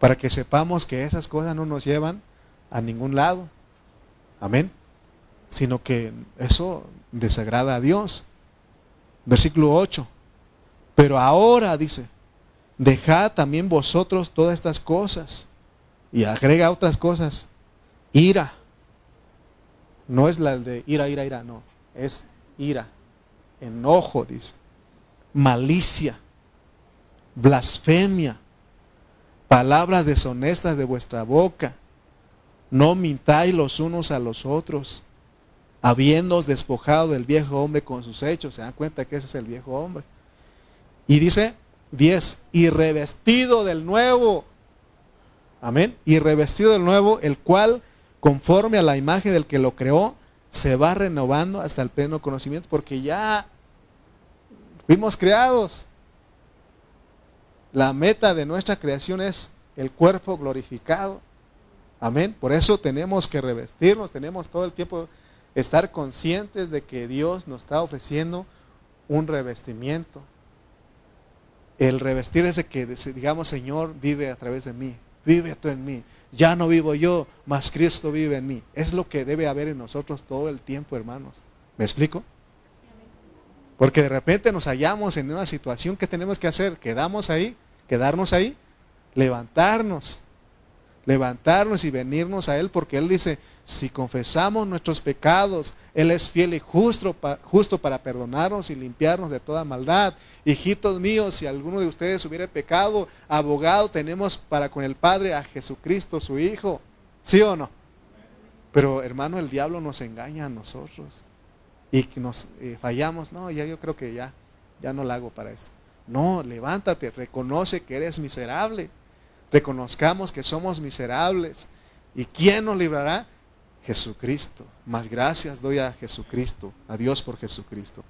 Para que sepamos que esas cosas no nos llevan a ningún lado. Amén. Sino que eso desagrada a Dios. Versículo 8. Pero ahora, dice, dejad también vosotros todas estas cosas. Y agrega otras cosas. Ira. No es la de ira, ira, ira, no. Es ira. Enojo, dice. Malicia. Blasfemia. Palabras deshonestas de vuestra boca. No mintáis los unos a los otros. Habiéndoos despojado del viejo hombre con sus hechos. Se dan cuenta que ese es el viejo hombre y dice 10, y revestido del nuevo. Amén. Y revestido del nuevo, el cual, conforme a la imagen del que lo creó, se va renovando hasta el pleno conocimiento, porque ya fuimos creados. La meta de nuestra creación es el cuerpo glorificado. Amén. Por eso tenemos que revestirnos, tenemos todo el tiempo estar conscientes de que Dios nos está ofreciendo un revestimiento el revestir ese que digamos, Señor, vive a través de mí, vive tú en mí. Ya no vivo yo, mas Cristo vive en mí. Es lo que debe haber en nosotros todo el tiempo, hermanos. ¿Me explico? Porque de repente nos hallamos en una situación que tenemos que hacer, quedamos ahí, quedarnos ahí, levantarnos, levantarnos y venirnos a Él, porque Él dice, si confesamos nuestros pecados, Él es fiel y justo, justo para perdonarnos y limpiarnos de toda maldad. Hijitos míos, si alguno de ustedes hubiera pecado, abogado tenemos para con el Padre a Jesucristo, su Hijo. ¿Sí o no? Pero hermano, el diablo nos engaña a nosotros y que nos eh, fallamos, no, ya yo creo que ya, ya no la hago para esto. No, levántate, reconoce que eres miserable. Reconozcamos que somos miserables. ¿Y quién nos librará? Jesucristo. Más gracias doy a Jesucristo, a Dios por Jesucristo.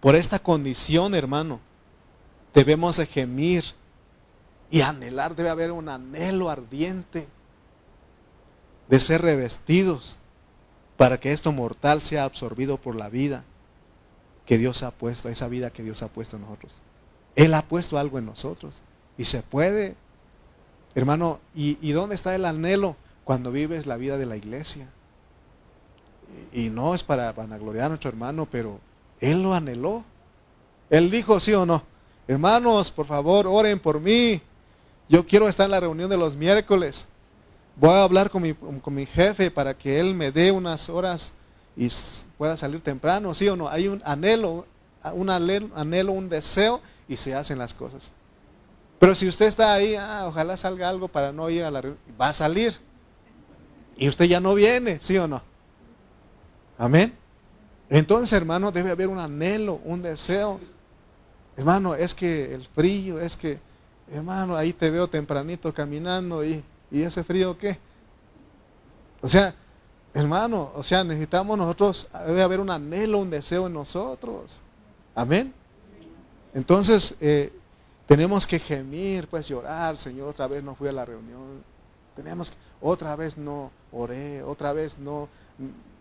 Por esta condición, hermano, debemos de gemir y anhelar, debe haber un anhelo ardiente de ser revestidos para que esto mortal sea absorbido por la vida que Dios ha puesto, esa vida que Dios ha puesto en nosotros. Él ha puesto algo en nosotros y se puede. Hermano, ¿y, dónde está el anhelo cuando vives la vida de la iglesia? Y, no es para vanagloriar a nuestro hermano, pero Él lo anheló. Él dijo, sí o no, hermanos, por favor, oren por mí. Yo quiero estar en la reunión de los miércoles voy a hablar con mi, con mi jefe para que él me dé unas horas y pueda salir temprano, ¿sí o no? Hay un anhelo, un anhelo, un deseo y se hacen las cosas. Pero si usted está ahí, ah, ojalá salga algo para no ir a la reunión, va a salir. Y usted ya no viene, ¿sí o no? Amén. Entonces, hermano, debe haber un anhelo, un deseo. Hermano, es que el frío, es que, hermano, ahí te veo tempranito caminando y ¿Y ese frío qué? O sea, hermano, o sea, necesitamos nosotros, debe haber un anhelo, un deseo en nosotros. Amén. Entonces, eh, tenemos que gemir, pues llorar, Señor, otra vez no fui a la reunión. Tenemos que, otra vez no oré, otra vez no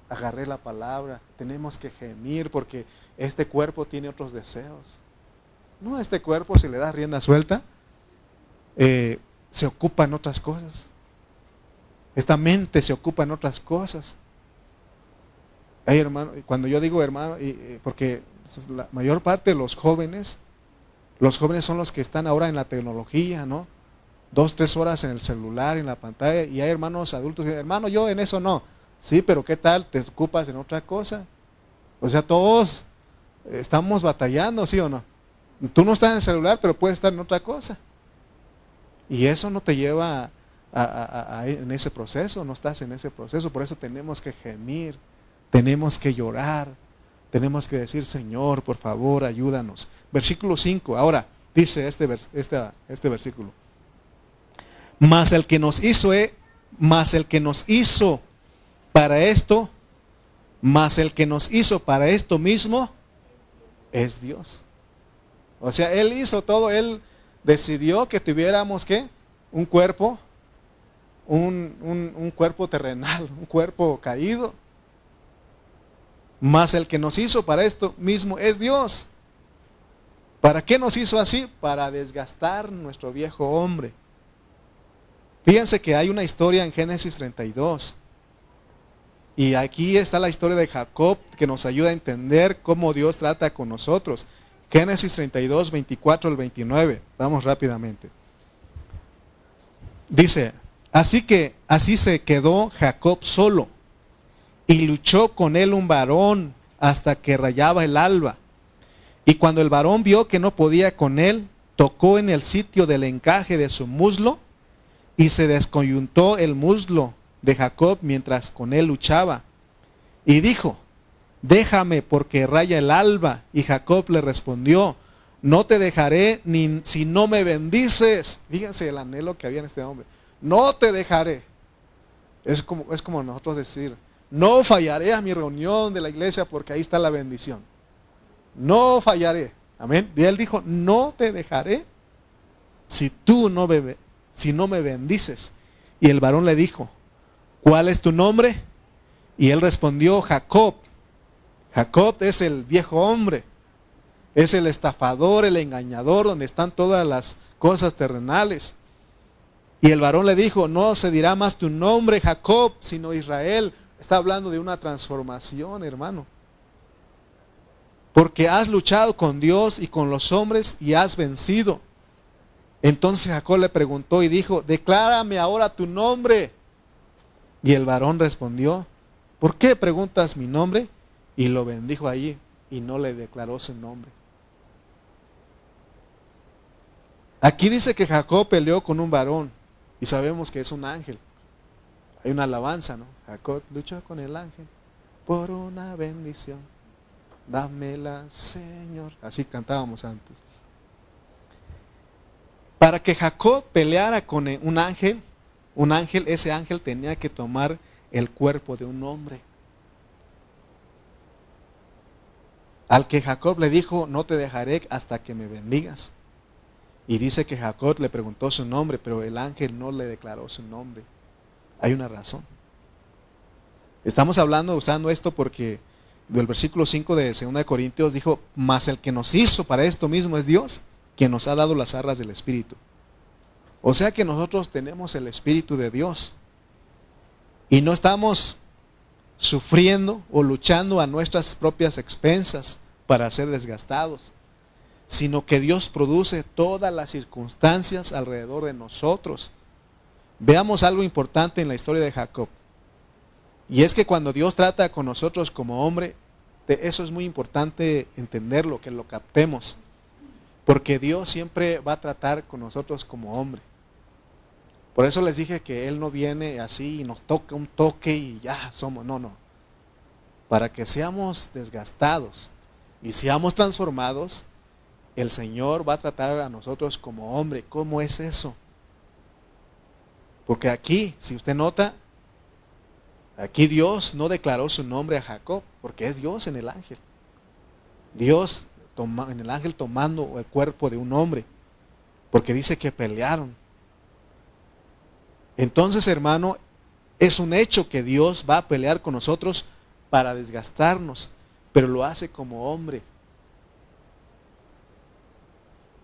agarré la palabra. Tenemos que gemir porque este cuerpo tiene otros deseos. No, este cuerpo, si le das rienda suelta, eh, se ocupa en otras cosas. Esta mente se ocupa en otras cosas. Hay hermano, cuando yo digo hermano, porque la mayor parte de los jóvenes, los jóvenes son los que están ahora en la tecnología, ¿no? Dos, tres horas en el celular, en la pantalla, y hay hermanos adultos que dicen, hermano, yo en eso no. Sí, pero ¿qué tal? ¿Te ocupas en otra cosa? O sea, todos estamos batallando, ¿sí o no? Tú no estás en el celular, pero puedes estar en otra cosa. Y eso no te lleva en ese proceso, no estás en ese proceso. Por eso tenemos que gemir, tenemos que llorar, tenemos que decir, Señor, por favor, ayúdanos. Versículo 5, ahora dice este, este, este versículo. Mas el que nos hizo, eh, más el que nos hizo para esto, más el que nos hizo para esto mismo, es Dios. O sea, Él hizo todo, Él decidió que tuviéramos ¿qué? un cuerpo, un, cuerpo terrenal, un cuerpo caído. Mas el que nos hizo para esto mismo es Dios. ¿Para qué nos hizo así? Para desgastar nuestro viejo hombre. Fíjense que hay una historia en Génesis 32. Y aquí está la historia de Jacob que nos ayuda a entender cómo Dios trata con nosotros. Génesis 32, 24 al 29. Vamos rápidamente. Dice, así que así se quedó Jacob solo y luchó con él un varón hasta que rayaba el alba. Y cuando el varón vio que no podía con él, tocó en el sitio del encaje de su muslo y se descoyuntó el muslo de Jacob mientras con él luchaba. Y dijo, déjame porque raya el alba. Y Jacob le respondió, no te dejaré ni si no me bendices. Fíjense el anhelo que había en este hombre. No te dejaré. Es como, es como nosotros decir, no fallaré a mi reunión de la iglesia porque ahí está la bendición. No fallaré. Amén. Y él dijo, no te dejaré si tú no me, si no me bendices. Y el varón le dijo, ¿cuál es tu nombre? Y él respondió, Jacob. Jacob es el viejo hombre, es el estafador, el engañador, donde están todas las cosas terrenales. Y el varón le dijo, no se dirá más tu nombre Jacob, sino Israel. Está hablando de una transformación, hermano. porque has luchado con Dios y con los hombres y has vencido. Entonces Jacob le preguntó y dijo, declárame ahora tu nombre. Y el varón respondió, ¿por qué preguntas mi nombre? Y lo bendijo allí y no le declaró su nombre. Aquí dice que Jacob peleó con un varón y sabemos que es un ángel. Hay una alabanza, ¿no? Jacob luchó con el ángel por una bendición. Dámela, Señor. Así cantábamos antes. Para que Jacob peleara con un ángel, un ángel, ese ángel tenía que tomar el cuerpo de un hombre. Al que Jacob le dijo, no te dejaré hasta que me bendigas. Y dice que Jacob le preguntó su nombre, pero el ángel no le declaró su nombre. Hay una razón. Estamos hablando, usando esto porque el versículo 5 de 2 de Corintios dijo, mas el que nos hizo para esto mismo es Dios, quien nos ha dado las arras del Espíritu. O sea que nosotros tenemos el Espíritu de Dios. Y no estamos sufriendo o luchando a nuestras propias expensas para ser desgastados, sino que Dios produce todas las circunstancias alrededor de nosotros. Veamos algo importante en la historia de Jacob. Y es que cuando Dios trata con nosotros como hombre, eso es muy importante entenderlo, que lo captemos. Porque Dios siempre va a tratar con nosotros como hombre. Por eso les dije que Él no viene así y nos toca un toque y ya somos. No, no. Para que seamos desgastados y seamos transformados, el Señor va a tratar a nosotros como hombre. ¿Cómo es eso? Porque aquí, si usted nota, aquí Dios no declaró su nombre a Jacob, porque es Dios en el ángel. Dios en el ángel tomando el cuerpo de un hombre, porque dice que pelearon. Entonces, hermano, es un hecho que Dios va a pelear con nosotros para desgastarnos, pero lo hace como hombre.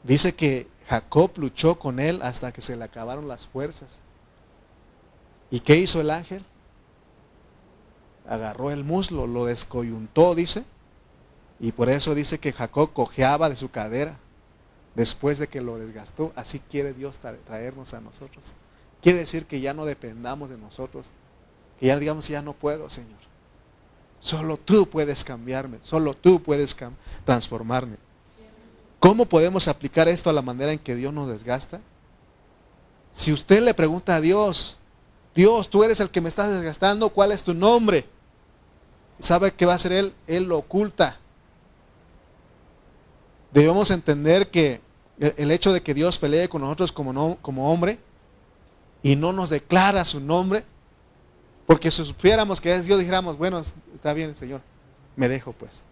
Dice que Jacob luchó con él hasta que se le acabaron las fuerzas. ¿Y qué hizo el ángel? Agarró el muslo, lo descoyuntó, dice, y por eso dice que Jacob cojeaba de su cadera después de que lo desgastó. Así quiere Dios traernos a nosotros. Quiere decir que ya no dependamos de nosotros. Que ya digamos, ya no puedo, Señor. Solo tú puedes cambiarme. Solo tú puedes transformarme. ¿Cómo podemos aplicar esto a la manera en que Dios nos desgasta? Si usted le pregunta a Dios, Dios, tú eres el que me estás desgastando, ¿cuál es tu nombre? ¿Sabe qué va a hacer Él? Él lo oculta debemos entender que el hecho de que Dios pelee con nosotros como, como hombre y no nos declara su nombre, porque si supiéramos que es Dios, dijéramos, bueno, está bien, Señor, me dejo pues.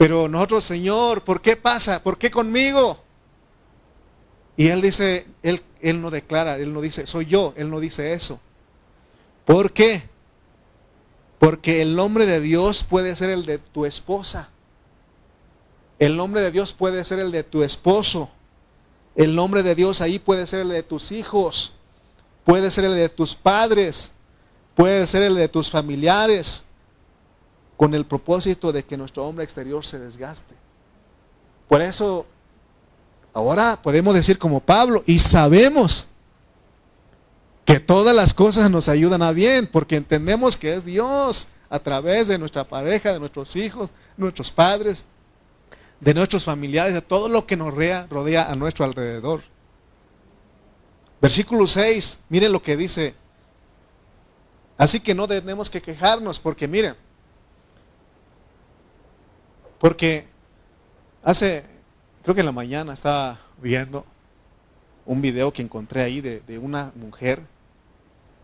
Pero nosotros, Señor, ¿por qué pasa? ¿Por qué conmigo? Y Él dice, Él, él no declara, Él no dice, soy yo, Él no dice eso. ¿Por qué? Porque el nombre de Dios puede ser el de tu esposa. El nombre de Dios puede ser el de tu esposo. El nombre de Dios ahí puede ser el de tus hijos. Puede ser el de tus padres. Puede ser el de tus familiares. Con el propósito de que nuestro hombre exterior se desgaste. Por eso, ahora podemos decir como Pablo, y sabemos que todas las cosas nos ayudan a bien, porque entendemos que es Dios a través de nuestra pareja, de nuestros hijos, nuestros padres, de nuestros familiares, de todo lo que nos rodea, a nuestro alrededor. Versículo 6, miren lo que dice. Así que no tenemos que quejarnos porque miren, porque hace, creo que en la mañana estaba viendo un video que encontré ahí de, una mujer,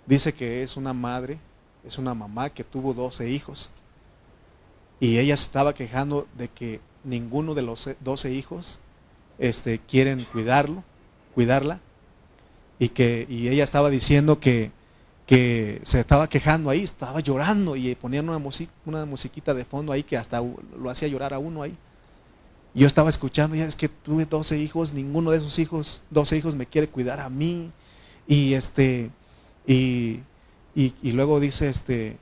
dice que es una madre, es una mamá que tuvo 12 hijos. Y ella se estaba quejando de que ninguno de los 12 hijos este, quieren cuidarlo, cuidarla, y que y ella estaba diciendo que, que se estaba quejando ahí, estaba llorando y ponían una, una musiquita de fondo ahí que hasta lo hacía llorar a uno ahí. Y yo estaba escuchando, ya es que tuve 12 hijos, ninguno de esos hijos, 12 hijos me quiere cuidar a mí. Y este, y, y, luego dice este,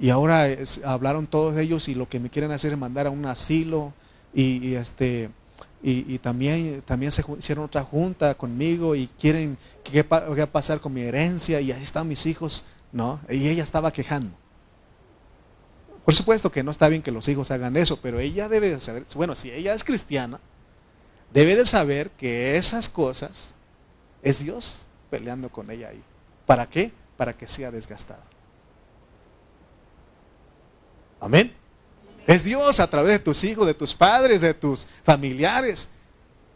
y ahora hablaron todos ellos y lo que me quieren hacer es mandar a un asilo y, este y, también, también se hicieron otra junta conmigo y quieren qué va a pasar con mi herencia y ahí están mis hijos, ¿no? Y ella estaba quejando. Por supuesto que no está bien que los hijos hagan eso, pero ella debe de saber, bueno, si ella es cristiana, debe de saber que esas cosas es Dios peleando con ella ahí. ¿Para qué? Para que sea desgastada. Amén. Es Dios a través de tus hijos, de tus padres, de tus familiares.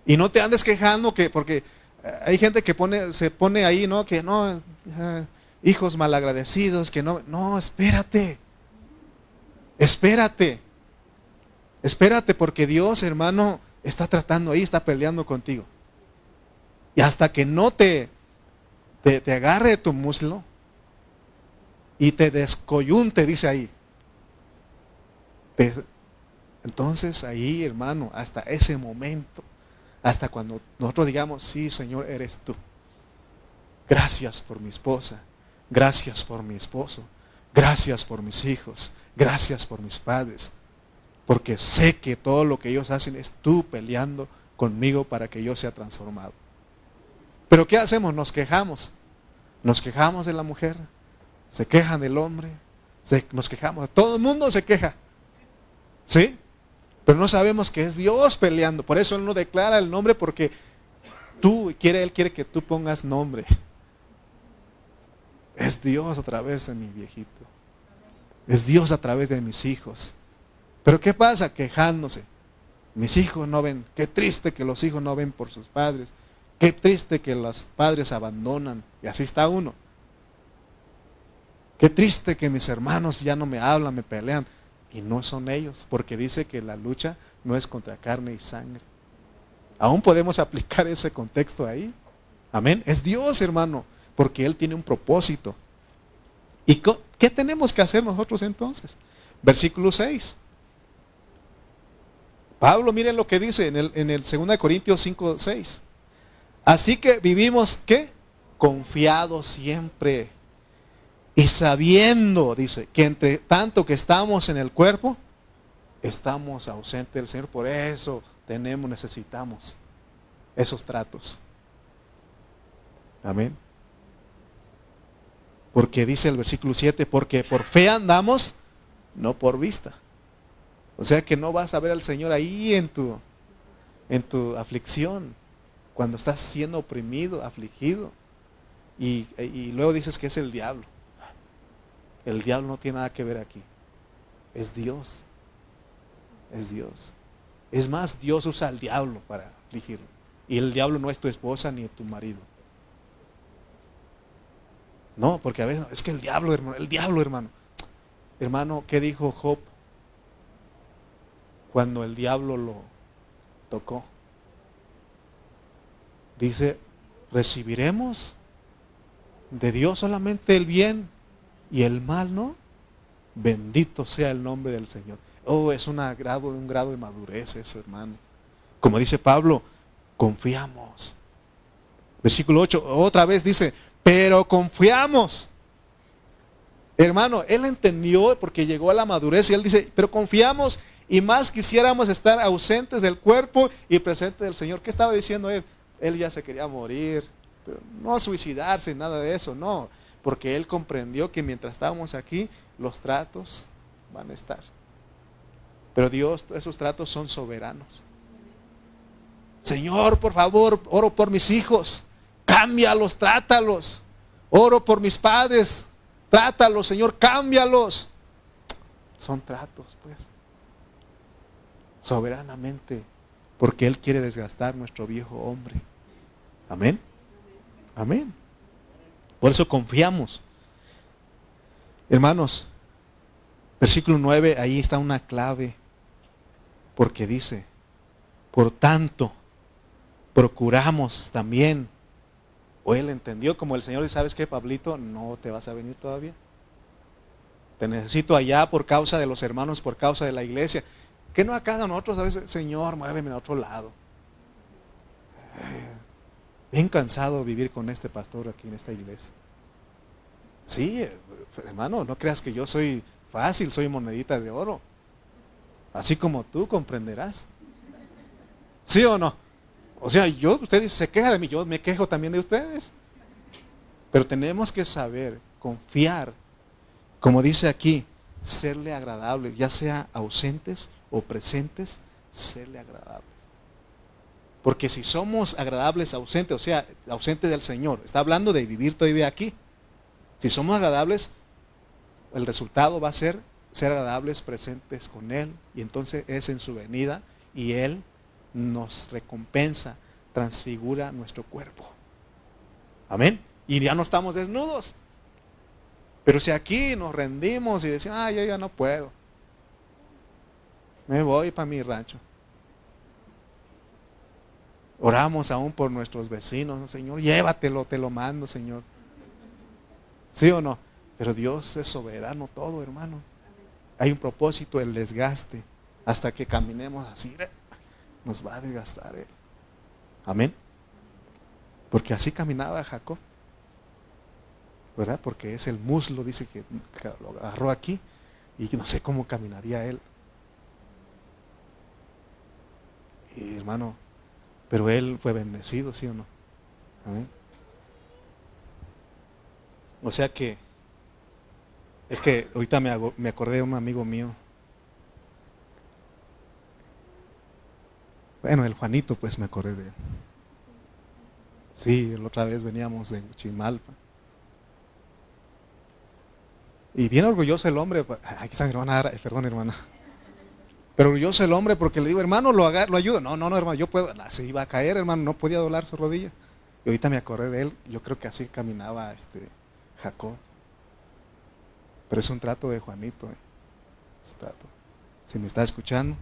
Y no te andes quejando que porque eh, hay gente que pone, se pone ahí, ¿no? Que no, eh, hijos malagradecidos, que no, no, espérate. Espérate. Espérate porque Dios, hermano, está tratando ahí, está peleando contigo. Y hasta que no te, te, agarre tu muslo y te descoyunte, dice ahí. Entonces ahí, hermano, hasta ese momento, hasta cuando nosotros digamos, sí, Señor, eres tú. Gracias por mi esposa, gracias por mi esposo, gracias por mis hijos, gracias por mis padres, porque sé que todo lo que ellos hacen es tú peleando conmigo para que yo sea transformado. Pero ¿qué hacemos? Nos quejamos. Nos quejamos de la mujer, se quejan del hombre, nos quejamos, todo el mundo se queja. ¿Sí? Pero no sabemos que es Dios peleando. Por eso Él no declara el nombre porque tú, quiere, Él quiere que tú pongas nombre. Es Dios a través de mi viejito. Es Dios a través de mis hijos. Pero ¿qué pasa? Quejándose. Mis hijos no ven. Qué triste que los hijos no ven por sus padres. Qué triste que los padres abandonan. Y así está uno. Qué triste que mis hermanos ya no me hablan, me pelean. Y no son ellos, porque dice que la lucha no es contra carne y sangre. Aún podemos aplicar ese contexto ahí. Amén. Es Dios, hermano, porque Él tiene un propósito. ¿Y qué tenemos que hacer nosotros entonces? Versículo 6. Pablo, miren lo que dice en el, en el 2 Corintios 5, 6. Así que vivimos, ¿qué? Confiados siempre. Y sabiendo, dice, que entre tanto que estamos en el cuerpo, estamos ausentes del Señor. Por eso tenemos, necesitamos esos tratos. Amén. Porque dice el versículo 7, porque por fe andamos, no por vista. O sea que no vas a ver al Señor ahí en tu, en tu aflicción cuando estás siendo oprimido, afligido, y, luego dices que es el diablo. El diablo no tiene nada que ver aquí. Es Dios. Es Dios. Es más, Dios usa al diablo para afligirlo. Y el diablo no es tu esposa ni tu marido. No, porque a veces es que el diablo, hermano, el diablo, hermano. Hermano, ¿qué dijo Job cuando el diablo lo tocó? dice, recibiremos de Dios solamente el bien y el mal, ¿no? Bendito sea el nombre del Señor. Oh, es un grado, un grado de madurez eso, hermano. Como dice Pablo, confiamos. Versículo 8, otra vez dice, pero confiamos. Hermano, él entendió porque llegó a la madurez y él dice, pero confiamos y más quisiéramos estar ausentes del cuerpo y presentes del Señor. ¿Qué estaba diciendo él? él ya se quería morir, pero no suicidarse, nada de eso, no, porque él comprendió que mientras estábamos aquí, los tratos van a estar. Pero Dios, esos tratos son soberanos. Señor, por favor, oro por mis hijos, cámbialos, trátalos. Oro por mis padres, trátalos, Señor, cámbialos. Son tratos, pues. Soberanamente porque Él quiere desgastar nuestro viejo hombre. Amén. Amén. Por eso confiamos. Hermanos, versículo 9, ahí está una clave, porque dice, por tanto, procuramos también, o él entendió como el Señor dice, ¿sabes qué, Pablito? No te vas a venir todavía. Te necesito allá por causa de los hermanos, por causa de la iglesia. ¿Qué no acá nosotros a veces, Señor, muéveme a otro lado? Bien cansado vivir con este pastor aquí en esta iglesia. Sí, hermano, no creas que yo soy Fácil, soy monedita de oro. Así como tú comprenderás. ¿Sí o no? O sea, yo, ustedes se queja de mí, yo me quejo también de ustedes. Pero tenemos que saber, confiar, como dice aquí, serle agradables, ya sea ausentes o presentes, serle agradables. Porque si somos agradables ausentes, o sea, ausentes del Señor, está hablando de vivir todavía aquí. Si somos agradables, el resultado va a ser ser agradables presentes con Él. Y entonces es en su venida y Él nos recompensa, transfigura nuestro cuerpo. Amén. Y ya no estamos desnudos. Pero si aquí nos rendimos y decimos, ah, yo ya no puedo. Me voy para mi rancho. Oramos aún por nuestros vecinos, Señor, llévatelo, te lo mando, Señor. ¿Sí o no? Pero Dios es soberano todo, hermano. Hay un propósito, el desgaste. Hasta que caminemos así, nos va a desgastar Él. Amén. Porque así caminaba Jacob. ¿Verdad? Porque es el muslo, dice que lo agarró aquí y no sé cómo caminaría él. Y hermano, pero él fue bendecido, ¿sí o no? Amén. O sea que, es que ahorita me, me acordé de un amigo mío. Bueno, el Juanito, pues me acordé de él. Sí, la otra vez veníamos de Chimalpa. Y bien orgulloso el hombre, aquí está mi hermana, perdón hermana. Pero orgulloso el hombre porque le digo, hermano, lo, haga, lo ayudo. No, no, no, hermano, yo puedo. se iba a caer, hermano, no podía doblar su rodilla. Y ahorita me acordé de él, yo creo que así caminaba este Jacob. Pero es un trato de Juanito. Eh. Es un trato. Si me estás escuchando,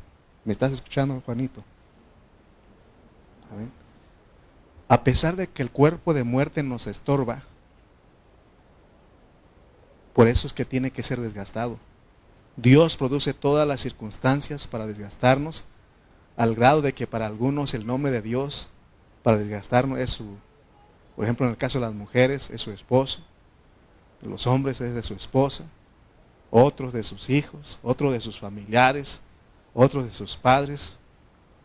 me estás escuchando, Juanito. A pesar de que el cuerpo de muerte nos estorba, por eso es que tiene que ser desgastado. Dios produce todas las circunstancias para desgastarnos, al grado de que para algunos el nombre de Dios para desgastarnos es su, por ejemplo, en el caso de las mujeres, es su esposo, de los hombres es de su esposa, otros de sus hijos, otros de sus familiares, otros de sus padres,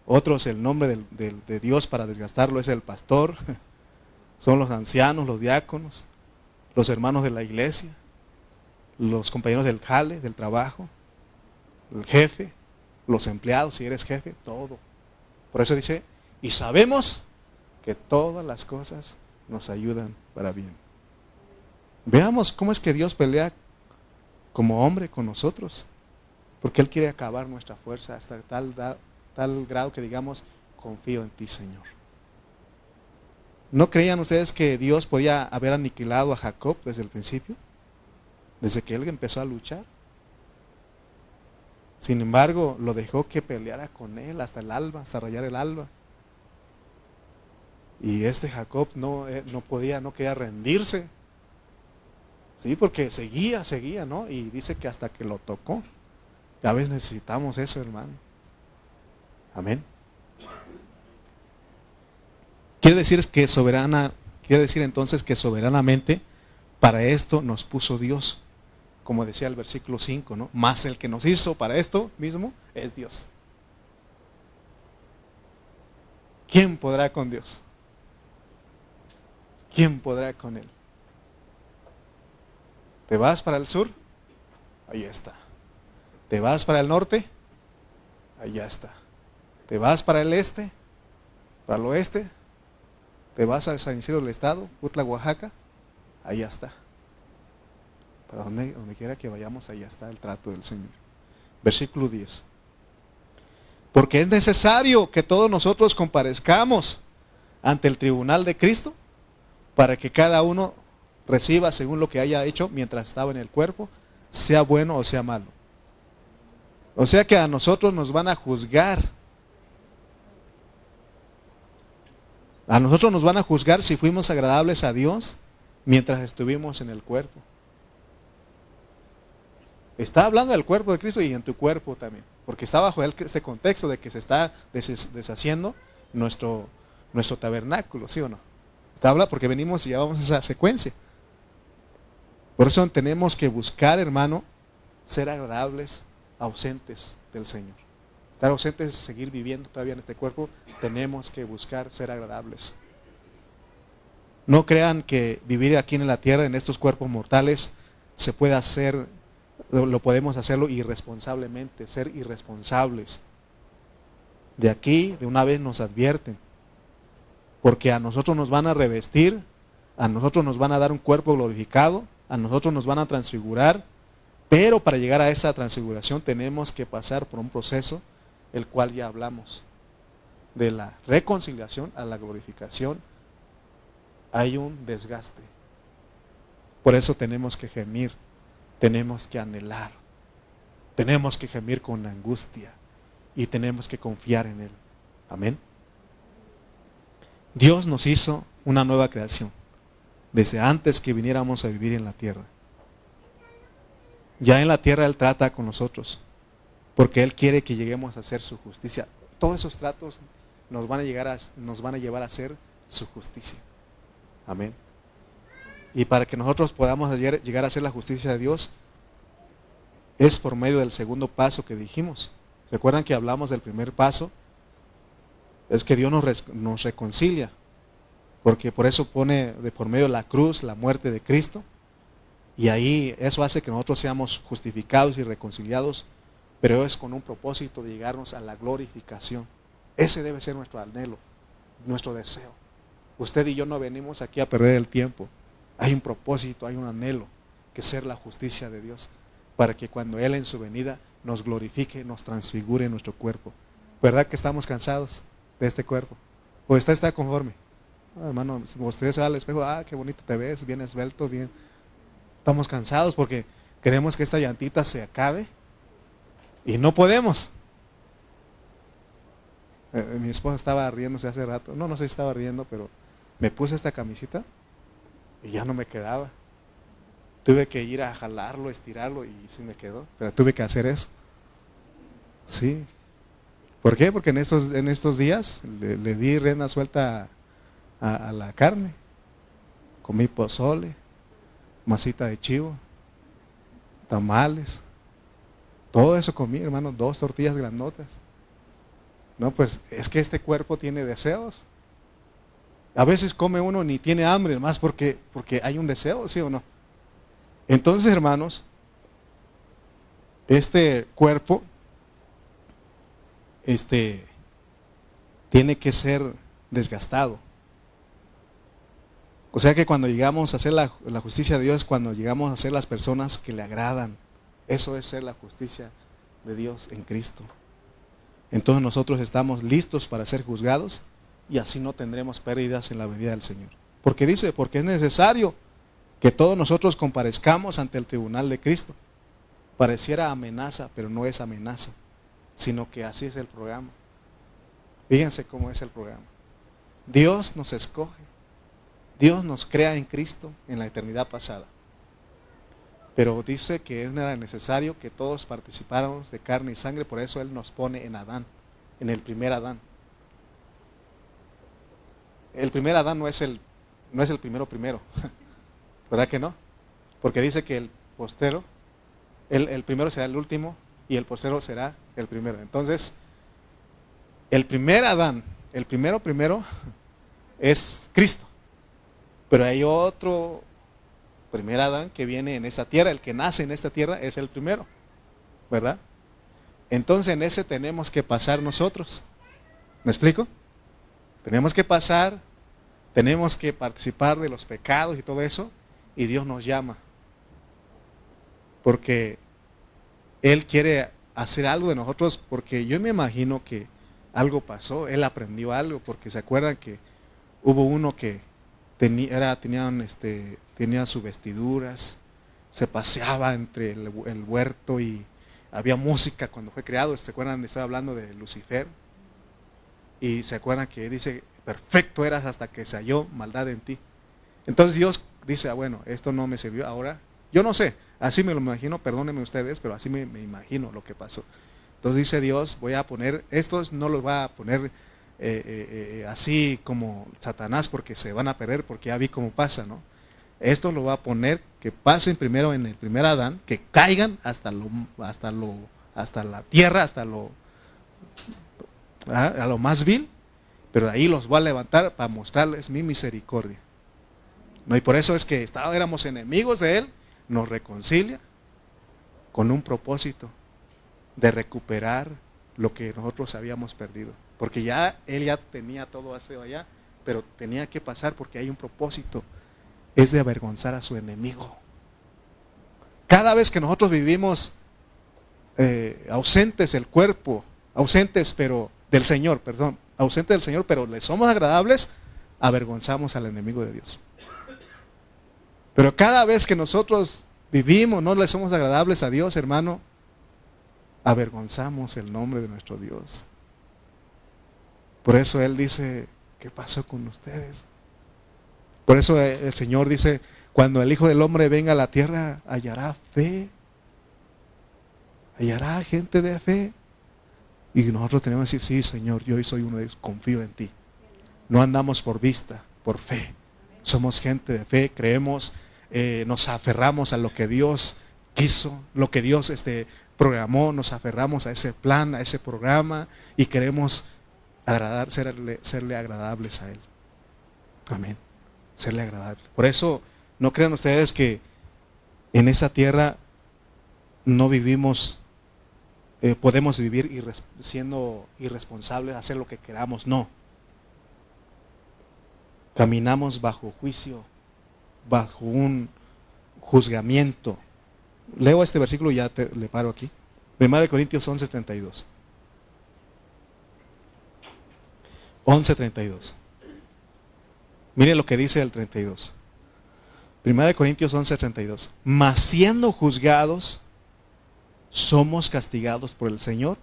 otros el nombre de Dios para desgastarlo es el pastor, son los ancianos, los diáconos, los hermanos de la iglesia, los compañeros del jale, del trabajo, el jefe, los empleados, si eres jefe, todo. Por eso dice, y sabemos que todas las cosas nos ayudan para bien. Veamos cómo es que Dios pelea como hombre con nosotros, porque Él quiere acabar nuestra fuerza hasta tal, tal grado que digamos, confío en ti, Señor. ¿No creían ustedes que Dios podía haber aniquilado a Jacob desde el principio? Desde que él empezó a luchar. Sin embargo, lo dejó que peleara con él hasta el alba, hasta rayar el alba. Y este Jacob no, eh, no podía, no quería rendirse. Sí, porque seguía, seguía, ¿no? Y dice que hasta que lo tocó. Ya ves, necesitamos eso, hermano. Amén. Quiere decir que soberana, quiere decir entonces que soberanamente para esto nos puso Dios como decía el versículo 5, ¿no? Más el que nos hizo para esto mismo es Dios. ¿Quién podrá con Dios? ¿Quién podrá con Él? ¿Te vas para el sur? Ahí está. ¿Te vas para el norte? Allá está. ¿Te vas para el este? ¿Para el oeste? ¿Te vas a San Isidro del Estado? Utla, Oaxaca? Allá está. Para donde, donde quiera que vayamos, allá está el trato del Señor. Versículo 10. Porque es necesario que todos nosotros comparezcamos ante el tribunal de Cristo para que cada uno reciba según lo que haya hecho mientras estaba en el cuerpo, sea bueno o sea malo. O sea que a nosotros nos van a juzgar. A nosotros nos van a juzgar si fuimos agradables a Dios mientras estuvimos en el cuerpo. Está hablando del cuerpo de Cristo y en tu cuerpo también. Porque está bajo este contexto de que se está deshaciendo nuestro, nuestro tabernáculo, ¿sí o no? Está hablando porque venimos y llevamos esa secuencia. Por eso tenemos que buscar, hermano, ser agradables, ausentes del Señor. Estar ausentes es seguir viviendo todavía en este cuerpo, tenemos que buscar ser agradables. No crean que vivir aquí en la tierra, en estos cuerpos mortales, se puede hacer, lo podemos hacerlo irresponsablemente, ser irresponsables. De aquí, de una vez nos advierten, porque a nosotros nos van a revestir, a nosotros nos van a dar un cuerpo glorificado, a nosotros nos van a transfigurar, pero para llegar a esa transfiguración tenemos que pasar por un proceso, el cual ya hablamos, de la reconciliación a la glorificación hay un desgaste. Por eso tenemos que gemir, tenemos que anhelar, tenemos que gemir con angustia y tenemos que confiar en Él. Amén. Dios nos hizo una nueva creación desde antes que viniéramos a vivir en la tierra. Ya en la tierra Él trata con nosotros, porque Él quiere que lleguemos a hacer su justicia. Todos esos tratos nos van a, llegar a, nos van a llevar a hacer su justicia. Amén. Y para que nosotros podamos llegar a hacer la justicia de Dios, es por medio del segundo paso que dijimos. ¿Recuerdan que hablamos del primer paso? Es que Dios nos, nos reconcilia. Porque por eso pone de por medio la cruz la muerte de Cristo. Y ahí eso hace que nosotros seamos justificados y reconciliados. Pero es con un propósito de llegarnos a la glorificación. Ese debe ser nuestro anhelo, nuestro deseo. Usted y yo no venimos aquí a perder el tiempo. Hay un propósito, hay un anhelo, que ser la justicia de Dios, para que cuando Él en su venida nos glorifique, nos transfigure nuestro cuerpo. ¿Verdad que estamos cansados de este cuerpo? ¿O está, está conforme? Ah, hermano, si usted se va al espejo, ah, qué bonito te ves, bien esbelto, bien. Estamos cansados porque queremos que esta llantita se acabe y no podemos. Eh, mi esposa estaba riéndose hace rato, no, no sé si estaba riendo, pero me puse esta camisita y ya no me quedaba. Tuve que ir a jalarlo, estirarlo y sí me quedó, pero tuve que hacer eso. Sí. ¿Por qué? Porque en estos, en estos días le, di rienda suelta a, la carne. Comí pozole, masita de chivo, tamales. Todo eso comí, hermano, dos tortillas grandotas. No, pues es que este cuerpo tiene deseos. A veces come uno ni tiene hambre, más porque, porque hay un deseo, ¿sí o no? Entonces, hermanos, este cuerpo este, tiene que ser desgastado. O sea que cuando llegamos a hacer la, la, justicia de Dios, cuando llegamos a ser las personas que le agradan, eso es ser la justicia de Dios en Cristo. Entonces nosotros estamos listos para ser juzgados y así no tendremos pérdidas en la venida del Señor. Porque dice, porque es necesario que todos nosotros comparezcamos ante el tribunal de Cristo. Pareciera amenaza, pero no es amenaza, sino que así es el programa. Fíjense cómo es el programa. Dios nos escoge. Dios nos crea en Cristo en la eternidad pasada. Pero dice que era necesario que todos participáramos de carne y sangre, por eso Él nos pone en Adán, en el primer Adán el primer Adán no es el, no es el primero primero. ¿Verdad que no? Porque dice que el postero, el, el primero será el último y el postero será el primero. Entonces, el primer Adán, el primero primero es Cristo. Pero hay otro primer Adán que viene en esta tierra, el que nace en esta tierra es el primero. ¿Verdad? Entonces en ese tenemos que pasar nosotros. ¿Me explico? Tenemos que pasar, tenemos que participar de los pecados y todo eso, y Dios nos llama. Porque Él quiere hacer algo de nosotros, porque yo me imagino que algo pasó, Él aprendió algo, porque se acuerdan que hubo uno que tenía, este, tenía sus vestiduras, se paseaba entre el, el huerto y había música cuando fue creado. ¿Se acuerdan? Estaba hablando de Lucifer y se acuerdan que dice, perfecto eras hasta que se halló maldad en ti. Entonces Dios dice, ah, bueno, esto no me sirvió, ahora, yo no sé, así me lo imagino, perdónenme ustedes, pero así me, imagino lo que pasó. Entonces dice Dios, voy a poner, estos no los va a poner eh, eh, eh, así como Satanás porque se van a perder, porque ya vi cómo pasa, ¿no? esto lo va a poner que pasen primero en el primer Adán, que caigan hasta lo, hasta lo, hasta la tierra, hasta lo, a lo más vil, pero de ahí los voy a levantar para mostrarles mi misericordia. No, y por eso es que estábamos, éramos enemigos de Él, nos reconcilia con un propósito de recuperar lo que nosotros habíamos perdido. Porque ya Él ya tenía todo hacia allá, pero tenía que pasar porque hay un propósito, es de avergonzar a su enemigo. Cada vez que nosotros vivimos eh, ausentes del cuerpo, ausentes pero del Señor, perdón, ausentes del Señor, pero le somos agradables, avergonzamos al enemigo de Dios. Pero cada vez que nosotros vivimos, no le somos agradables a Dios, hermano, avergonzamos el nombre de nuestro Dios. Por eso Él dice, ¿qué pasó con ustedes? Por eso el Señor dice, cuando el Hijo del Hombre venga a la tierra, hallará fe. Hallará gente de fe. Y nosotros tenemos que decir, sí, Señor, yo hoy soy uno de ellos, confío en ti. No andamos por vista, por fe. Somos gente de fe, creemos, eh, nos aferramos a lo que Dios quiso, lo que Dios este, programó, nos aferramos a ese plan, a ese programa y queremos agradar, serle, serle agradables a Él. Amén. Serle agradable. Por eso, no crean ustedes que en esa tierra no vivimos eh, podemos vivir siendo irresponsables, hacer lo que queramos. No. Caminamos bajo juicio, bajo un juzgamiento. Leo este versículo y ya le paro aquí. 1 Corintios 11, 32. 11, 32. Mire lo que dice el 32. 1 Corintios 11, 32. Mas siendo juzgados somos castigados por el Señor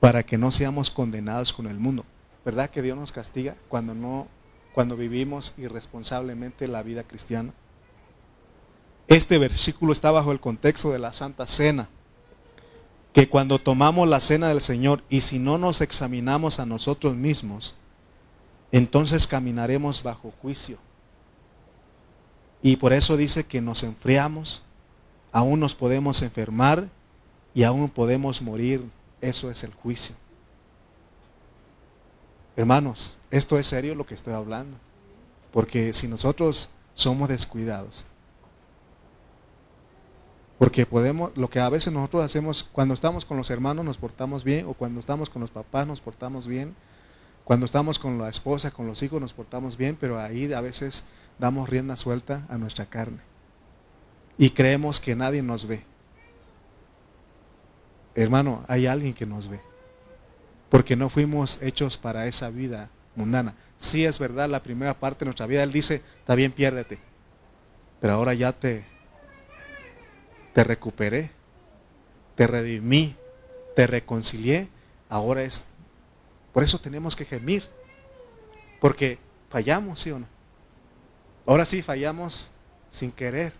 para que no seamos condenados con el mundo. ¿Verdad que Dios nos castiga cuando no cuando vivimos irresponsablemente la vida cristiana? Este versículo está bajo el contexto de la Santa Cena, que cuando tomamos la cena del Señor y si no nos examinamos a nosotros mismos, entonces caminaremos bajo juicio. Y por eso dice que nos enfriamos, aún nos podemos enfermar y aún podemos morir. Eso es el juicio. Hermanos, esto es serio lo que estoy hablando. Porque si nosotros somos descuidados, porque podemos, lo que a veces nosotros hacemos, cuando estamos con los hermanos nos portamos bien, o cuando estamos con los papás nos portamos bien, cuando estamos con la esposa, con los hijos nos portamos bien, pero ahí a veces damos rienda suelta a nuestra carne. Y creemos que nadie nos ve. Hermano, hay alguien que nos ve. Porque no fuimos hechos para esa vida mundana. Sí es verdad, la primera parte de nuestra vida, Él dice, está bien, piérdete. Pero ahora ya te, te recuperé, te redimí, te reconcilié. Ahora es, por eso tenemos que gemir. Porque fallamos, ¿sí o no? Ahora sí fallamos sin querer.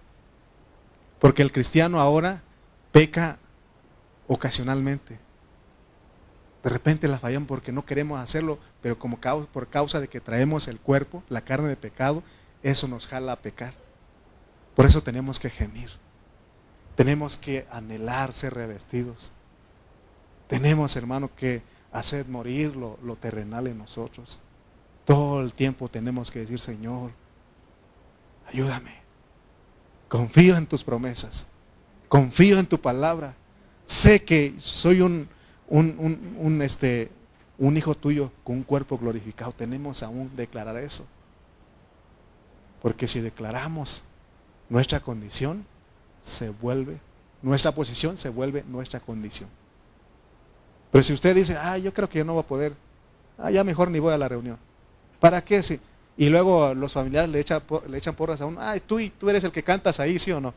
Porque el cristiano ahora peca ocasionalmente. De repente la fallan porque no queremos hacerlo, pero como por causa de que traemos el cuerpo, la carne de pecado, eso nos jala a pecar. Por eso tenemos que gemir. Tenemos que anhelar ser revestidos. Tenemos, hermano, que hacer morir lo terrenal en nosotros. Todo el tiempo tenemos que decir, Señor, ayúdame. Confío en tus promesas. Confío en tu palabra sé que soy un, un, este, un hijo tuyo con un cuerpo glorificado. Tenemos aún declarar eso. Porque si declaramos nuestra condición, se vuelve, nuestra posición se vuelve nuestra condición. Pero si usted dice, ah, yo creo que yo no voy a poder, ah, ya mejor ni voy a la reunión. ¿Para qué? Si? Y luego los familiares le echan, le echan porras a uno, ah, tú, tú eres el que cantas ahí, ¿sí o no?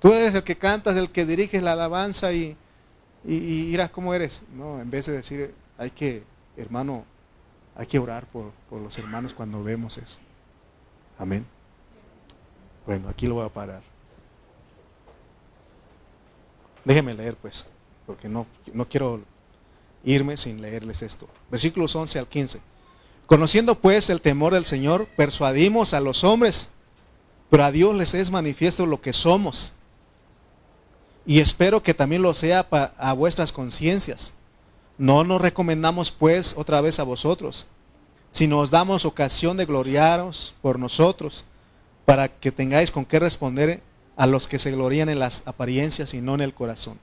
Tú eres el que cantas, el que diriges la alabanza y, y, cómo eres. No, en vez de decir, hay que, hermano, hay que orar por, los hermanos cuando vemos eso. Amén. Bueno, aquí lo voy a parar. Déjenme leer pues, porque no, no quiero irme sin leerles esto. Versículos 11 al 15. Conociendo pues el temor del Señor, persuadimos a los hombres pero a Dios les es manifiesto lo que somos. Y espero que también lo sea a vuestras conciencias. No nos recomendamos pues otra vez a vosotros, sino os damos ocasión de gloriaros por nosotros, para que tengáis con qué responder a los que se glorían en las apariencias y no en el corazón.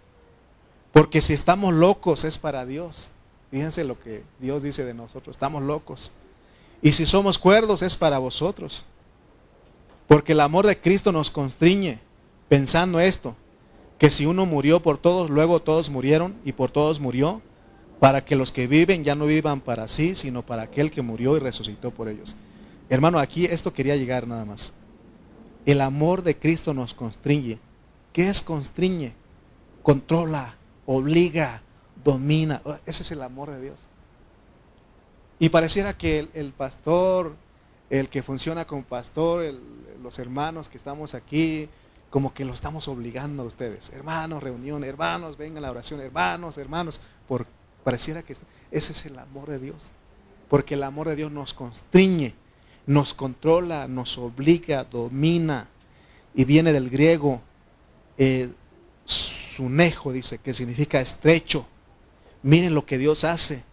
Porque si estamos locos es para Dios. Fíjense lo que Dios dice de nosotros, estamos locos. Y si somos cuerdos es para vosotros. Porque el amor de Cristo nos constriñe, pensando esto, que si uno murió por todos, luego todos murieron y por todos murió, para que los que viven ya no vivan para sí, sino para aquel que murió y resucitó por ellos. Hermano, aquí esto quería llegar nada más. El amor de Cristo nos constriñe. ¿Qué es constriñe? Controla, obliga, domina. Ese es el amor de Dios. Y pareciera que el, pastor, el que funciona como pastor, los hermanos que estamos aquí, como que lo estamos obligando a ustedes. Hermanos, reunión, hermanos, vengan a la oración, hermanos, hermanos. Por, pareciera que ese es el amor de Dios. Porque el amor de Dios nos constriñe, nos controla, nos obliga, domina. Y viene del griego eh, sunejo, dice, que significa estrecho. Miren lo que Dios hace.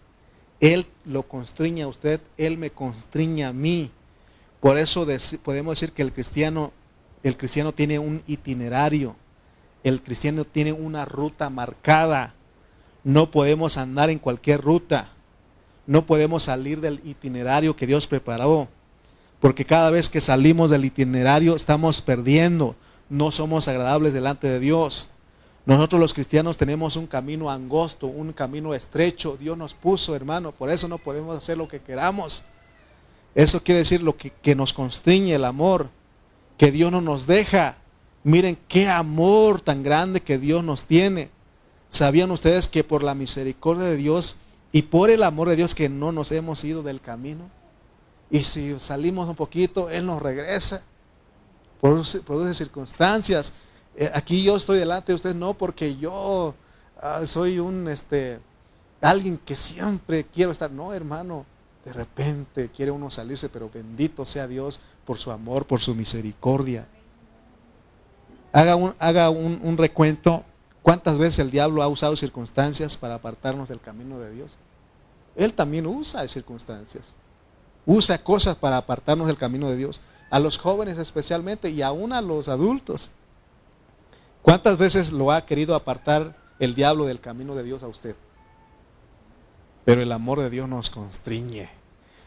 Él lo constriñe a usted, Él me constriña a mí. Por eso podemos decir que el cristiano, el cristiano tiene un itinerario, el cristiano tiene una ruta marcada. No podemos andar en cualquier ruta, no podemos salir del itinerario que Dios preparó, porque cada vez que salimos del itinerario estamos perdiendo, no somos agradables delante de Dios. Nosotros los cristianos tenemos un camino angosto, un camino estrecho. Dios nos puso, hermano, por eso no podemos hacer lo que queramos. Eso quiere decir lo que, que nos constriñe el amor, que Dios no nos deja. Miren qué amor tan grande que Dios nos tiene. ¿Sabían ustedes que por la misericordia de Dios y por el amor de Dios que no nos hemos ido del camino? Y si salimos un poquito, Él nos regresa. Produce, produce circunstancias eh, aquí yo estoy delante de ustedes no porque yo ah, soy un este alguien que siempre quiero estar, no, hermano. De repente quiere uno salirse, pero bendito sea Dios por su amor, por su misericordia. Haga un, haga un recuento. ¿Cuántas veces el diablo ha usado circunstancias para apartarnos del camino de Dios? Él también usa circunstancias. Usa cosas para apartarnos del camino de Dios. A los jóvenes especialmente y aún a los adultos. ¿Cuántas veces lo ha querido apartar el diablo del camino de Dios a usted? Pero el amor de Dios nos constriñe,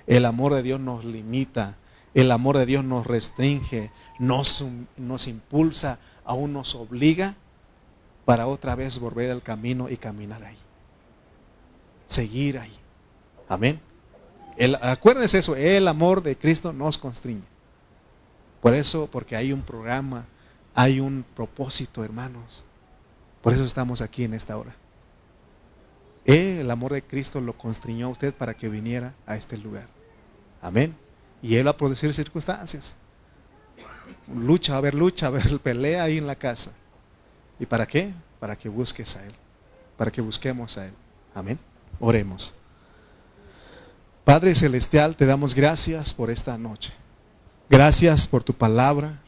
el amor de Dios nos limita, el amor de Dios nos restringe, nos, nos impulsa, aún nos obliga para otra vez volver al camino y caminar ahí. Seguir ahí. Amén. acuérdense eso, el amor de Cristo nos constriñe. Por eso, porque hay un programa hay un propósito, hermanos. Por eso estamos aquí en esta hora. el amor de Cristo lo constriñó a usted para que viniera a este lugar. Amén. Y Él va a producir circunstancias. Lucha, va a haber lucha, va a haber pelea ahí en la casa. ¿Y para qué? Para que busques a Él. Para que busquemos a Él. Amén. Oremos. Padre Celestial, te damos gracias por esta noche. Gracias por tu palabra.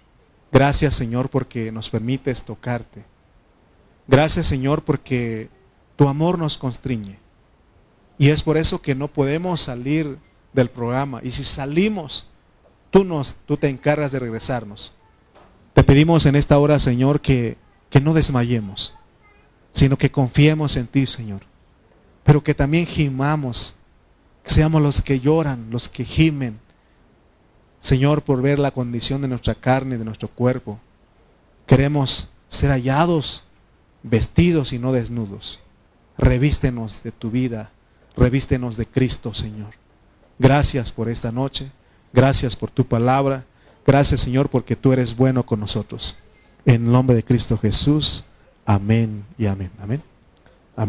Gracias Señor porque nos permites tocarte. Gracias Señor porque tu amor nos constriñe. Y es por eso que no podemos salir del programa. Y si salimos, tú, nos, tú te encargas de regresarnos. Te pedimos en esta hora, Señor, que, que no desmayemos, sino que confiemos en ti, Señor. Pero que también gimamos, que seamos los que lloran, los que gimen, Señor, por ver la condición de nuestra carne, de nuestro cuerpo. Queremos ser hallados, vestidos y no desnudos. Revístenos de tu vida, revístenos de Cristo, Señor. Gracias por esta noche, gracias por tu palabra, gracias, Señor, porque tú eres bueno con nosotros. En nombre de Cristo Jesús, amén y amén. Amén.